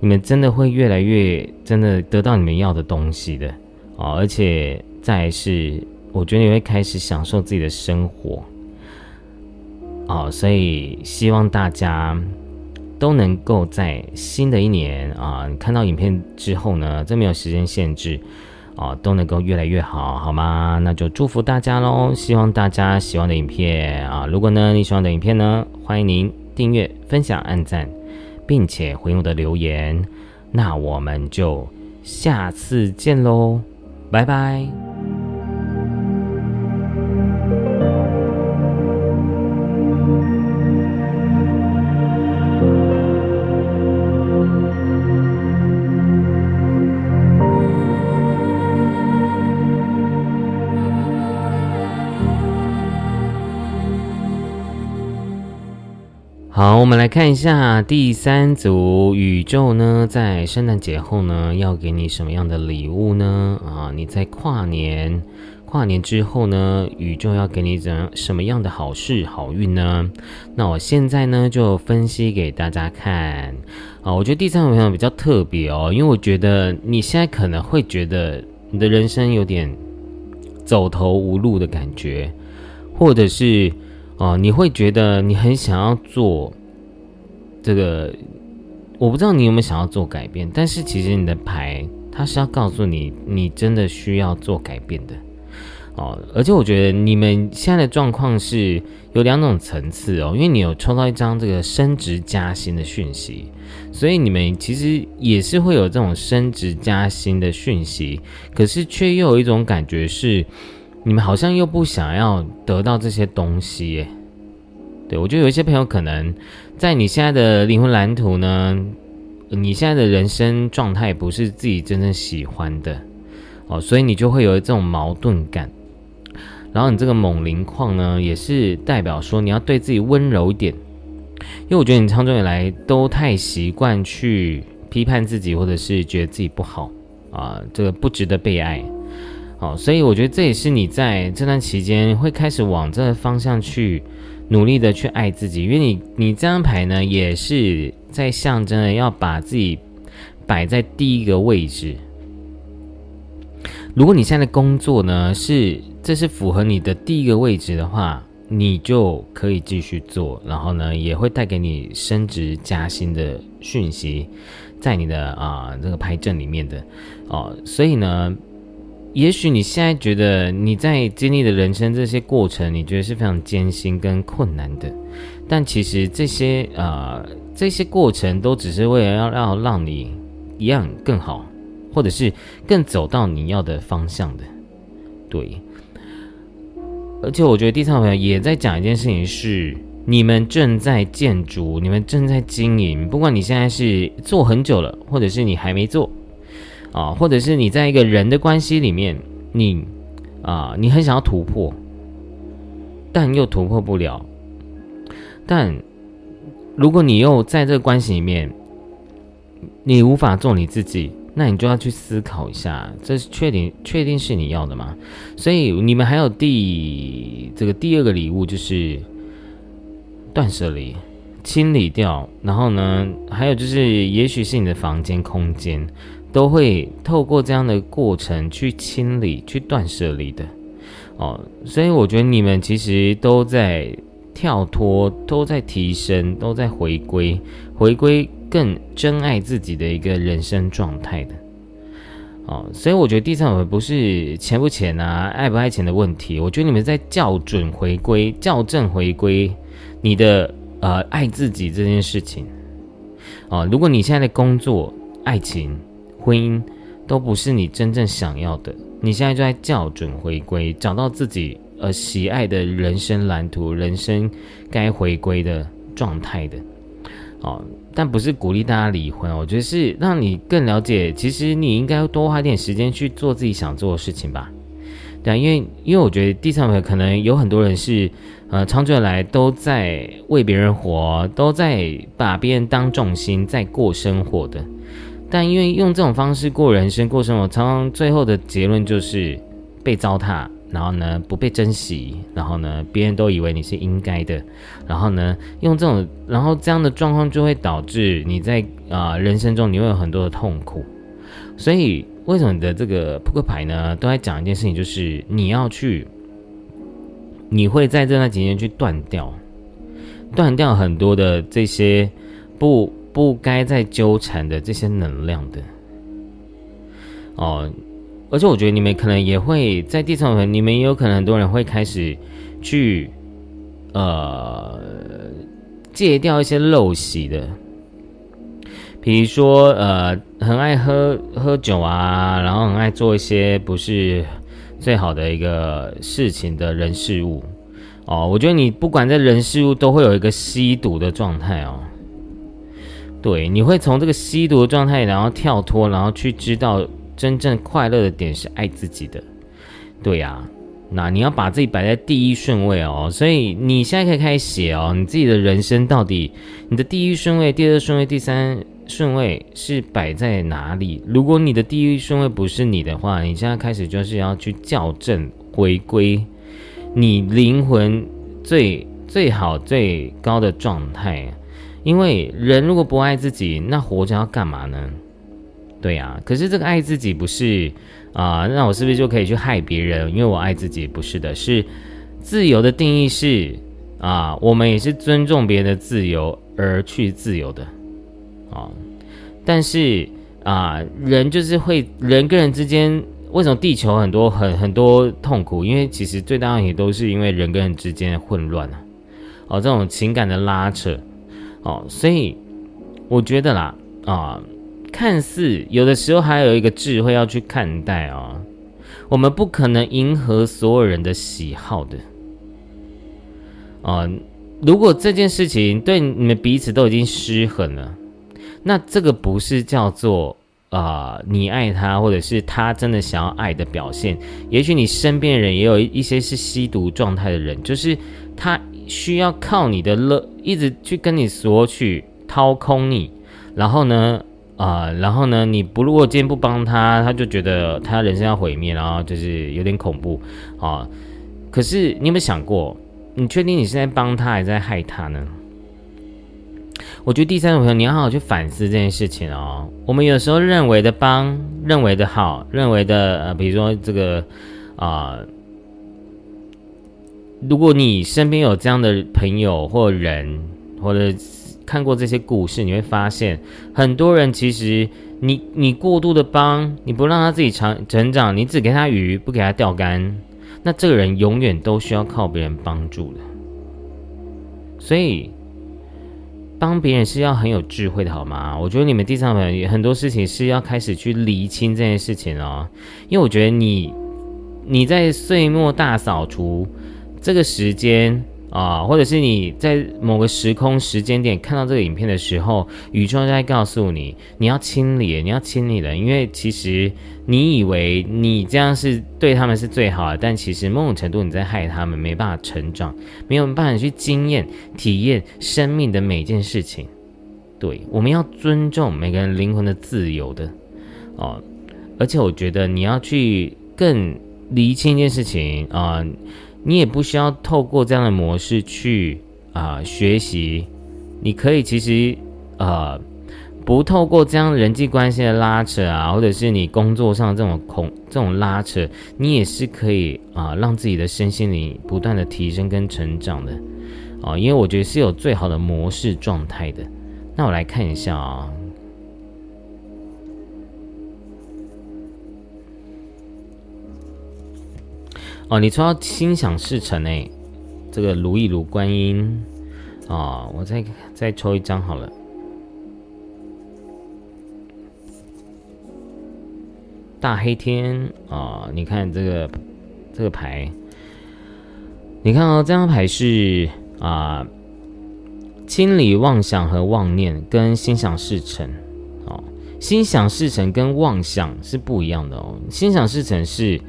你们真的会越来越真的得到你们要的东西的啊，而且。再是，我觉得你会开始享受自己的生活，哦，所以希望大家都能够在新的一年啊，看到影片之后呢，这没有时间限制，哦，都能够越来越好，好吗？那就祝福大家喽！希望大家喜欢的影片啊，如果呢你喜欢的影片呢，欢迎您订阅、分享、按赞，并且回我的留言，那我们就下次见喽！拜拜。好，我们来看一下第三组宇宙呢，在圣诞节后呢，要给你什么样的礼物呢？啊，你在跨年，跨年之后呢，宇宙要给你怎什么样的好事好运呢？那我现在呢，就分析给大家看。啊，我觉得第三组朋友比较特别哦，因为我觉得你现在可能会觉得你的人生有点走投无路的感觉，或者是。哦，你会觉得你很想要做这个，我不知道你有没有想要做改变，但是其实你的牌它是要告诉你，你真的需要做改变的。哦，而且我觉得你们现在的状况是有两种层次哦，因为你有抽到一张这个升职加薪的讯息，所以你们其实也是会有这种升职加薪的讯息，可是却又有一种感觉是。你们好像又不想要得到这些东西，耶。对我觉得有一些朋友可能在你现在的灵魂蓝图呢，你现在的人生状态不是自己真正喜欢的哦，所以你就会有这种矛盾感。然后你这个猛灵矿呢，也是代表说你要对自己温柔一点，因为我觉得你长久以来都太习惯去批判自己，或者是觉得自己不好啊，这个不值得被爱。好，所以我觉得这也是你在这段期间会开始往这个方向去努力的去爱自己，因为你你这张牌呢，也是在象征的要把自己摆在第一个位置。如果你现在的工作呢是这是符合你的第一个位置的话，你就可以继续做，然后呢也会带给你升职加薪的讯息，在你的啊这个牌阵里面的哦，所以呢。也许你现在觉得你在经历的人生这些过程，你觉得是非常艰辛跟困难的，但其实这些呃这些过程都只是为了要要让你一样更好，或者是更走到你要的方向的，对。而且我觉得第三个朋友也在讲一件事情，是你们正在建筑，你们正在经营，不管你现在是做很久了，或者是你还没做。啊，或者是你在一个人的关系里面，你啊，你很想要突破，但又突破不了。但如果你又在这个关系里面，你无法做你自己，那你就要去思考一下，这是确定确定是你要的吗？所以你们还有第这个第二个礼物就是断舍离，清理掉。然后呢，还有就是，也许是你的房间空间。都会透过这样的过程去清理、去断舍离的，哦，所以我觉得你们其实都在跳脱、都在提升、都在回归、回归更真爱自己的一个人生状态的，哦，所以我觉得第三轮不是钱不钱啊、爱不爱钱的问题，我觉得你们在校准回归、校正回归你的呃爱自己这件事情，哦，如果你现在的工作、爱情，婚姻都不是你真正想要的，你现在就在校准回归，找到自己呃喜爱的人生蓝图，人生该回归的状态的，哦，但不是鼓励大家离婚，我觉得是让你更了解，其实你应该多花点时间去做自己想做的事情吧，对，因为因为我觉得第三位可能有很多人是呃长久以来都在为别人活，都在把别人当重心在过生活的。但因为用这种方式过人生、过生活，常常最后的结论就是被糟蹋，然后呢不被珍惜，然后呢别人都以为你是应该的，然后呢用这种，然后这样的状况就会导致你在啊人生中你会有很多的痛苦。所以为什么你的这个扑克牌呢都在讲一件事情，就是你要去，你会在这段几年去断掉，断掉很多的这些不。不该再纠缠的这些能量的哦，而且我觉得你们可能也会在第三轮，你们也有可能很多人会开始去呃戒掉一些陋习的，比如说呃很爱喝喝酒啊，然后很爱做一些不是最好的一个事情的人事物哦。我觉得你不管在人事物都会有一个吸毒的状态哦。对，你会从这个吸毒的状态，然后跳脱，然后去知道真正快乐的点是爱自己的。对呀，那你要把自己摆在第一顺位哦。所以你现在可以开始写哦，你自己的人生到底你的第一顺位、第二顺位、第三顺位是摆在哪里？如果你的第一顺位不是你的话，你现在开始就是要去校正、回归你灵魂最最好、最高的状态。因为人如果不爱自己，那活着要干嘛呢？对呀，可是这个爱自己不是啊，那我是不是就可以去害别人？因为我爱自己，不是的，是自由的定义是啊，我们也是尊重别人的自由而去自由的啊。但是啊，人就是会人跟人之间，为什么地球很多很很多痛苦？因为其实最大问题都是因为人跟人之间的混乱啊，哦，这种情感的拉扯。哦，所以我觉得啦，啊，看似有的时候还有一个智慧要去看待啊，我们不可能迎合所有人的喜好的，啊，如果这件事情对你们彼此都已经失衡了，那这个不是叫做啊你爱他，或者是他真的想要爱的表现。也许你身边人也有一些是吸毒状态的人，就是他需要靠你的乐，一直去跟你索取、掏空你，然后呢，啊，然后呢，你不如果今天不帮他，他就觉得他人生要毁灭，然后就是有点恐怖啊。可是你有没有想过，你确定你是在帮他，还是在害他呢？我觉得第三种朋友，你要好好去反思这件事情哦。我们有时候认为的帮，认为的好，认为的呃，比如说这个啊，如果你身边有这样的朋友或人，或者看过这些故事，你会发现很多人其实你你过度的帮，你不让他自己成成长，你只给他鱼，不给他钓竿，那这个人永远都需要靠别人帮助的。所以。帮别人是要很有智慧的，好吗？我觉得你们第三朋友很多事情是要开始去厘清这件事情哦，因为我觉得你你在岁末大扫除这个时间。啊，或者是你在某个时空时间点看到这个影片的时候，宇宙在告诉你，你要清理，你要清理了，因为其实你以为你这样是对他们是最好的，但其实某种程度你在害他们，没办法成长，没有办法去经验、体验生命的每件事情。对，我们要尊重每个人灵魂的自由的哦，而且我觉得你要去更厘清一件事情啊。你也不需要透过这样的模式去啊学习，你可以其实呃不透过这样人际关系的拉扯啊，或者是你工作上这种恐这种拉扯，你也是可以啊让自己的身心灵不断的提升跟成长的啊，因为我觉得是有最好的模式状态的。那我来看一下啊。哦你抽到心想事成哎，这个如意如观音啊，我再再抽一张好了。大黑天啊，你看这个这个牌，你看哦，这张牌是啊，清理妄想和妄念跟心想事成哦，心想事成跟妄想是不一样的哦，心想事成是。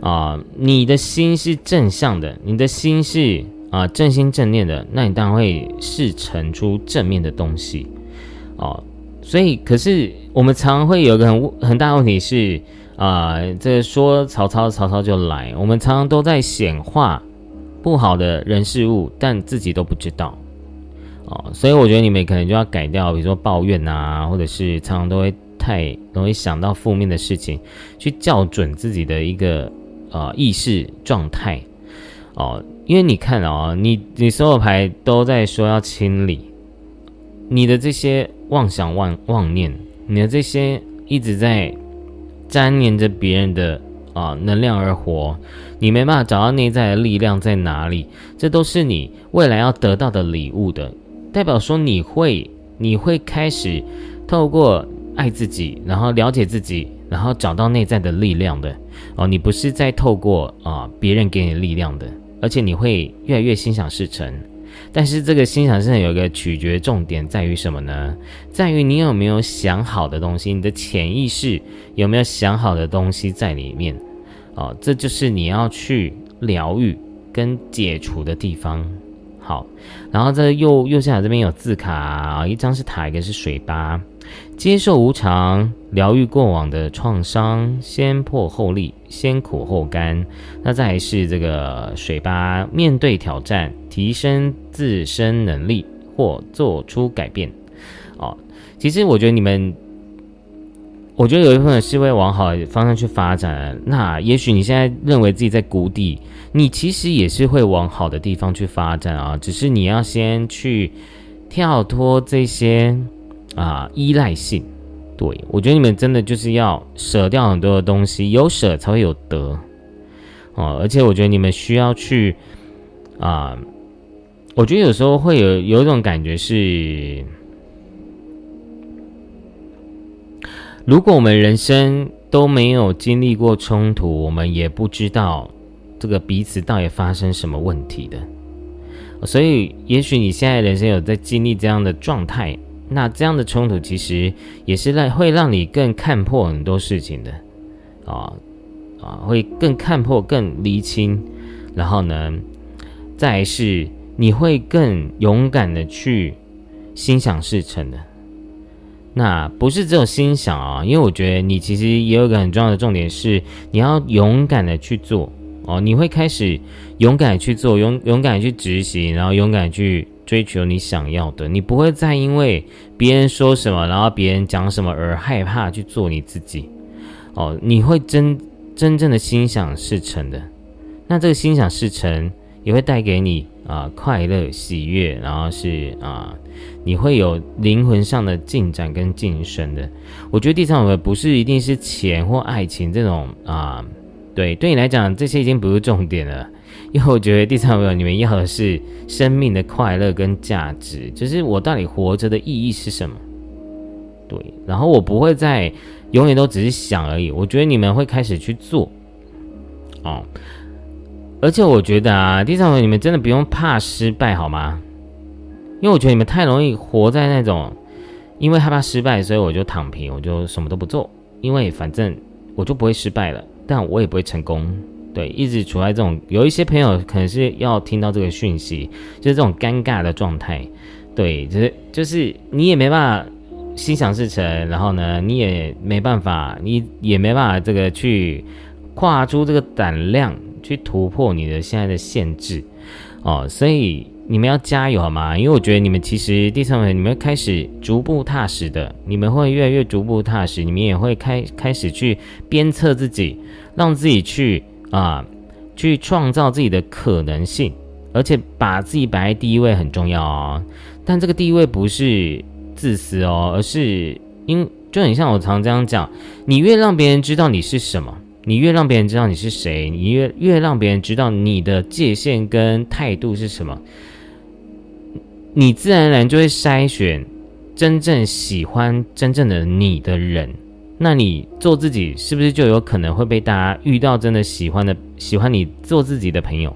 啊，你的心是正向的，你的心是啊正心正念的，那你当然会是成出正面的东西哦。所以，可是我们常会有个很很大的问题是啊，这说曹操，曹操就来。我们常常都在显化不好的人事物，但自己都不知道哦。所以，我觉得你们可能就要改掉，比如说抱怨啊，或者是常常都会太容易想到负面的事情，去校准自己的一个。啊，意识状态哦，因为你看啊，你你所有牌都在说要清理你的这些妄想妄妄念，你的这些一直在粘连着别人的啊能量而活，你没办法找到内在的力量在哪里，这都是你未来要得到的礼物的，代表说你会你会开始透过爱自己，然后了解自己，然后找到内在的力量的。哦，你不是在透过啊别人给你力量的，而且你会越来越心想事成。但是这个心想事成有一个取决重点在于什么呢？在于你有没有想好的东西，你的潜意识有没有想好的东西在里面。哦，这就是你要去疗愈跟解除的地方。好，然后这右右下角这边有字卡，一张是塔，一个是水吧。接受无常，疗愈过往的创伤，先破后立，先苦后甘。那再是这个水吧，面对挑战，提升自身能力或做出改变。哦，其实我觉得你们，我觉得有一部分是会往好的方向去发展。那也许你现在认为自己在谷底，你其实也是会往好的地方去发展啊。只是你要先去跳脱这些。啊，依赖性，对我觉得你们真的就是要舍掉很多的东西，有舍才会有得哦。而且我觉得你们需要去啊，我觉得有时候会有有一种感觉是，如果我们人生都没有经历过冲突，我们也不知道这个彼此到底发生什么问题的。所以，也许你现在人生有在经历这样的状态。那这样的冲突其实也是让会让你更看破很多事情的，啊啊，会更看破、更厘清，然后呢，再是你会更勇敢的去心想事成的。那不是只有心想啊，因为我觉得你其实也有一个很重要的重点是，你要勇敢的去做哦，你会开始勇敢去做，勇勇敢去执行，然后勇敢去。追求你想要的，你不会再因为别人说什么，然后别人讲什么而害怕去做你自己。哦，你会真真正的心想事成的。那这个心想事成也会带给你啊快乐喜悦，然后是啊你会有灵魂上的进展跟晋升的。我觉得第三种不是一定是钱或爱情这种啊，对，对你来讲这些已经不是重点了。因为我觉得第三位你们要的是生命的快乐跟价值，就是我到底活着的意义是什么？对，然后我不会再永远都只是想而已。我觉得你们会开始去做哦，而且我觉得啊，第三位你们真的不用怕失败好吗？因为我觉得你们太容易活在那种，因为害怕失败，所以我就躺平，我就什么都不做，因为反正我就不会失败了，但我也不会成功。对，一直处在这种，有一些朋友可能是要听到这个讯息，就是这种尴尬的状态。对，就是就是你也没办法心想事成，然后呢，你也没办法，你也没办法这个去跨出这个胆量去突破你的现在的限制哦。所以你们要加油好吗？因为我觉得你们其实第三位，你们开始逐步踏实的，你们会越来越逐步踏实，你们也会开开始去鞭策自己，让自己去。啊，去创造自己的可能性，而且把自己摆在第一位很重要哦。但这个第一位不是自私哦，而是因就很像我常这样讲：你越让别人知道你是什么，你越让别人知道你是谁，你越越让别人知道你的界限跟态度是什么，你自然而然就会筛选真正喜欢真正的你的人。那你做自己是不是就有可能会被大家遇到真的喜欢的喜欢你做自己的朋友，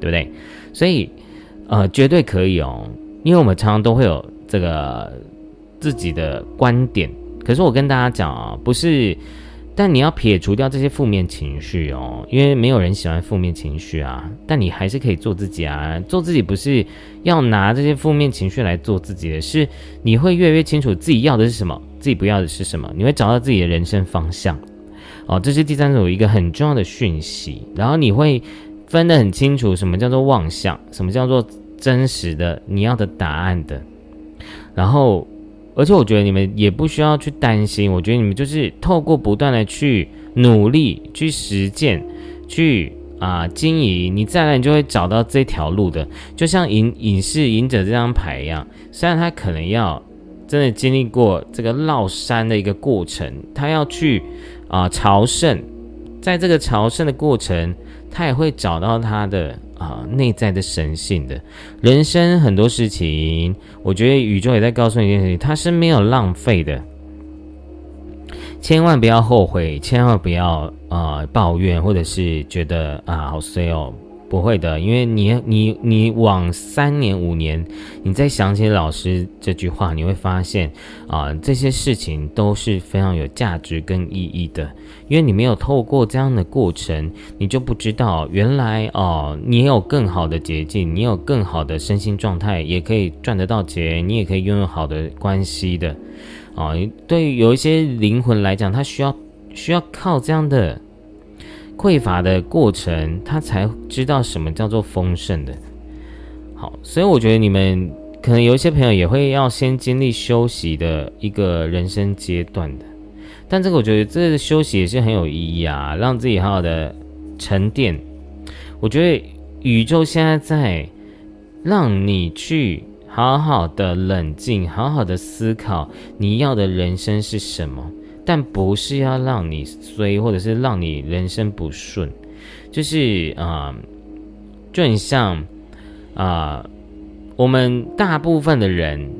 对不对？所以，呃，绝对可以哦，因为我们常常都会有这个自己的观点。可是我跟大家讲啊，不是。但你要撇除掉这些负面情绪哦，因为没有人喜欢负面情绪啊。但你还是可以做自己啊，做自己不是要拿这些负面情绪来做自己的是，你会越来越清楚自己要的是什么，自己不要的是什么，你会找到自己的人生方向。哦，这是第三组一个很重要的讯息。然后你会分得很清楚，什么叫做妄想，什么叫做真实的你要的答案的。然后。而且我觉得你们也不需要去担心，我觉得你们就是透过不断的去努力、去实践、去啊经营，你自然就会找到这条路的。就像隐隐士隐者这张牌一样，虽然他可能要真的经历过这个绕山的一个过程，他要去啊朝圣，在这个朝圣的过程，他也会找到他的。啊，内在的神性的人生很多事情，我觉得宇宙也在告诉你一件事情，它是没有浪费的，千万不要后悔，千万不要啊抱怨，或者是觉得啊好衰哦。不会的，因为你你你往三年五年，你再想起老师这句话，你会发现啊，这些事情都是非常有价值跟意义的。因为你没有透过这样的过程，你就不知道原来哦，你有更好的捷径，你有更好的身心状态，也可以赚得到钱，你也可以拥有好的关系的。啊，对于有一些灵魂来讲，他需要需要靠这样的。匮乏的过程，他才知道什么叫做丰盛的。好，所以我觉得你们可能有一些朋友也会要先经历休息的一个人生阶段的。但这个我觉得这个休息也是很有意义啊，让自己好好的沉淀。我觉得宇宙现在在让你去好好的冷静，好好的思考你要的人生是什么。但不是要让你衰，或者是让你人生不顺，就是啊，就很像啊，我们大部分的人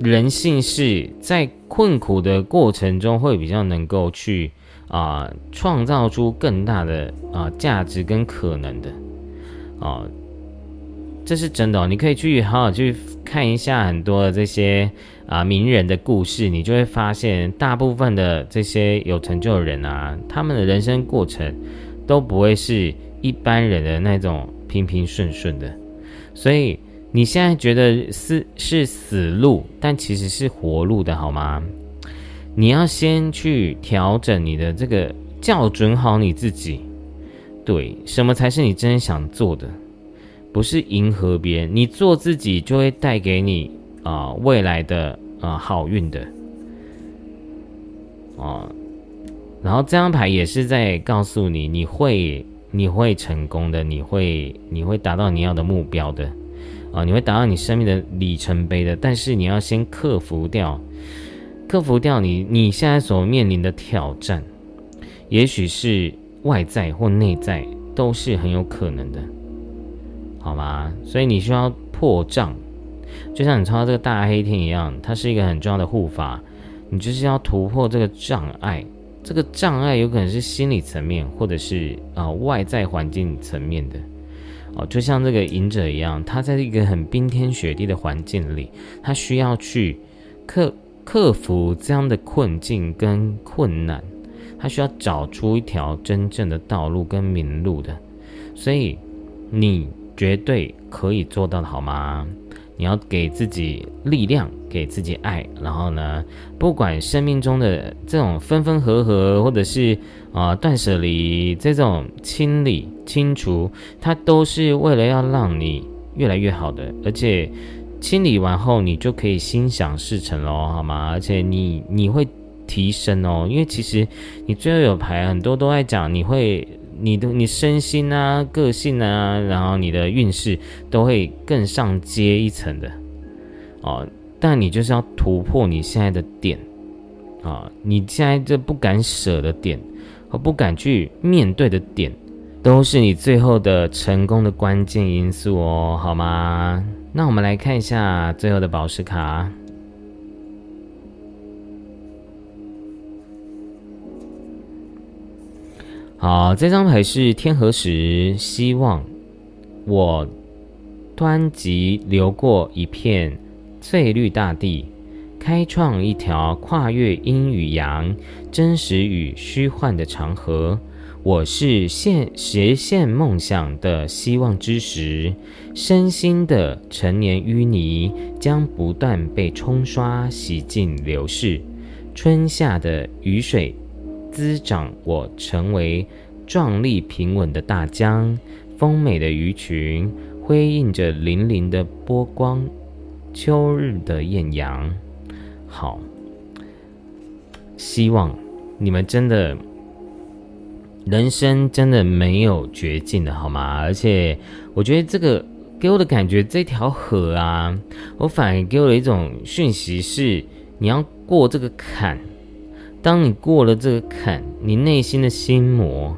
人性是在困苦的过程中会比较能够去啊创造出更大的啊价值跟可能的啊。这是真的哦。你可以去好好去看一下很多的这些啊名人的故事，你就会发现，大部分的这些有成就的人啊，他们的人生过程都不会是一般人的那种平平顺顺的。所以你现在觉得是是死路，但其实是活路的好吗？你要先去调整你的这个校准好你自己，对，什么才是你真正想做的？不是迎合别人，你做自己就会带给你啊未来的啊好运的哦。然后这张牌也是在告诉你，你会你会成功的，你会你会达到你要的目标的啊，你会达到你生命的里程碑的。但是你要先克服掉，克服掉你你现在所面临的挑战，也许是外在或内在，都是很有可能的。好吗？所以你需要破障，就像你抽到这个大黑天一样，它是一个很重要的护法。你就是要突破这个障碍，这个障碍有可能是心理层面，或者是啊外在环境层面的。哦，就像这个隐者一样，他在一个很冰天雪地的环境里，他需要去克克服这样的困境跟困难，他需要找出一条真正的道路跟明路的。所以你。绝对可以做到的，好吗？你要给自己力量，给自己爱，然后呢，不管生命中的这种分分合合，或者是啊断舍离，这种清理清除，它都是为了要让你越来越好的。而且清理完后，你就可以心想事成喽，好吗？而且你你会提升哦，因为其实你最后有牌很多都在讲你会。你的你身心啊，个性啊，然后你的运势都会更上阶一层的哦。但你就是要突破你现在的点啊，你现在这不敢舍的点和不敢去面对的点，都是你最后的成功的关键因素哦，好吗？那我们来看一下最后的宝石卡。好，这张牌是天河石，希望我湍急流过一片翠绿大地，开创一条跨越阴与阳、真实与虚幻的长河。我是现实现梦想的希望之石，身心的陈年淤泥将不断被冲刷、洗净、流逝。春夏的雨水。滋长我成为壮丽平稳的大江，丰美的鱼群辉映着粼粼的波光，秋日的艳阳。好，希望你们真的人生真的没有绝境的好吗？而且我觉得这个给我的感觉，这条河啊，我反而给我一种讯息是，你要过这个坎。当你过了这个坎，你内心的心魔，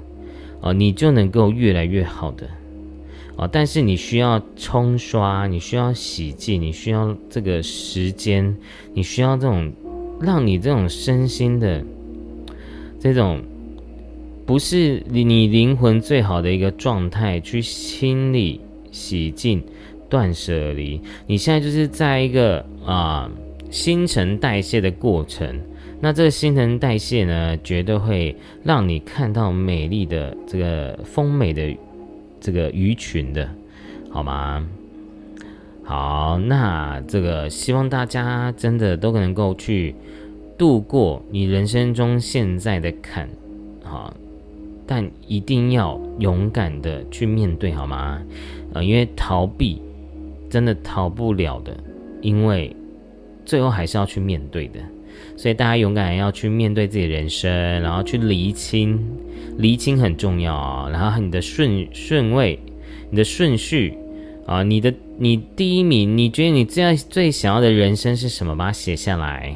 啊，你就能够越来越好的，啊，但是你需要冲刷，你需要洗净，你需要这个时间，你需要这种让你这种身心的这种不是你你灵魂最好的一个状态去清理、洗净、断舍离。你现在就是在一个啊新陈代谢的过程。那这个新陈代谢呢，绝对会让你看到美丽的这个丰美的这个鱼群的，好吗？好，那这个希望大家真的都能够去度过你人生中现在的坎，好，但一定要勇敢的去面对，好吗？呃，因为逃避真的逃不了的，因为最后还是要去面对的。所以大家勇敢要去面对自己的人生，然后去厘清，厘清很重要啊。然后你的顺顺位，你的顺序啊，你的你第一名，你觉得你最最想要的人生是什么？把它写下来。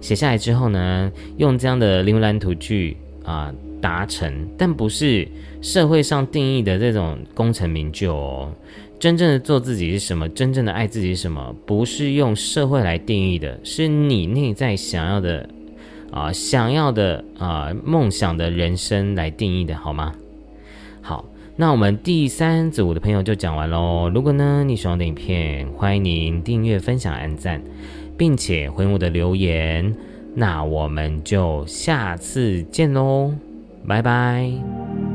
写下来之后呢，用这样的灵魂蓝图去啊达成，但不是社会上定义的这种功成名就哦。真正的做自己是什么真正的爱自己是什么不是用社会来定义的是你内在想要的啊想要的啊梦想的人生来定义的好吗？好那我们第三组的朋友就讲完喽如果呢你喜欢的影片欢迎您订阅分享按赞并且回我的留言那我们就下次见喽拜拜。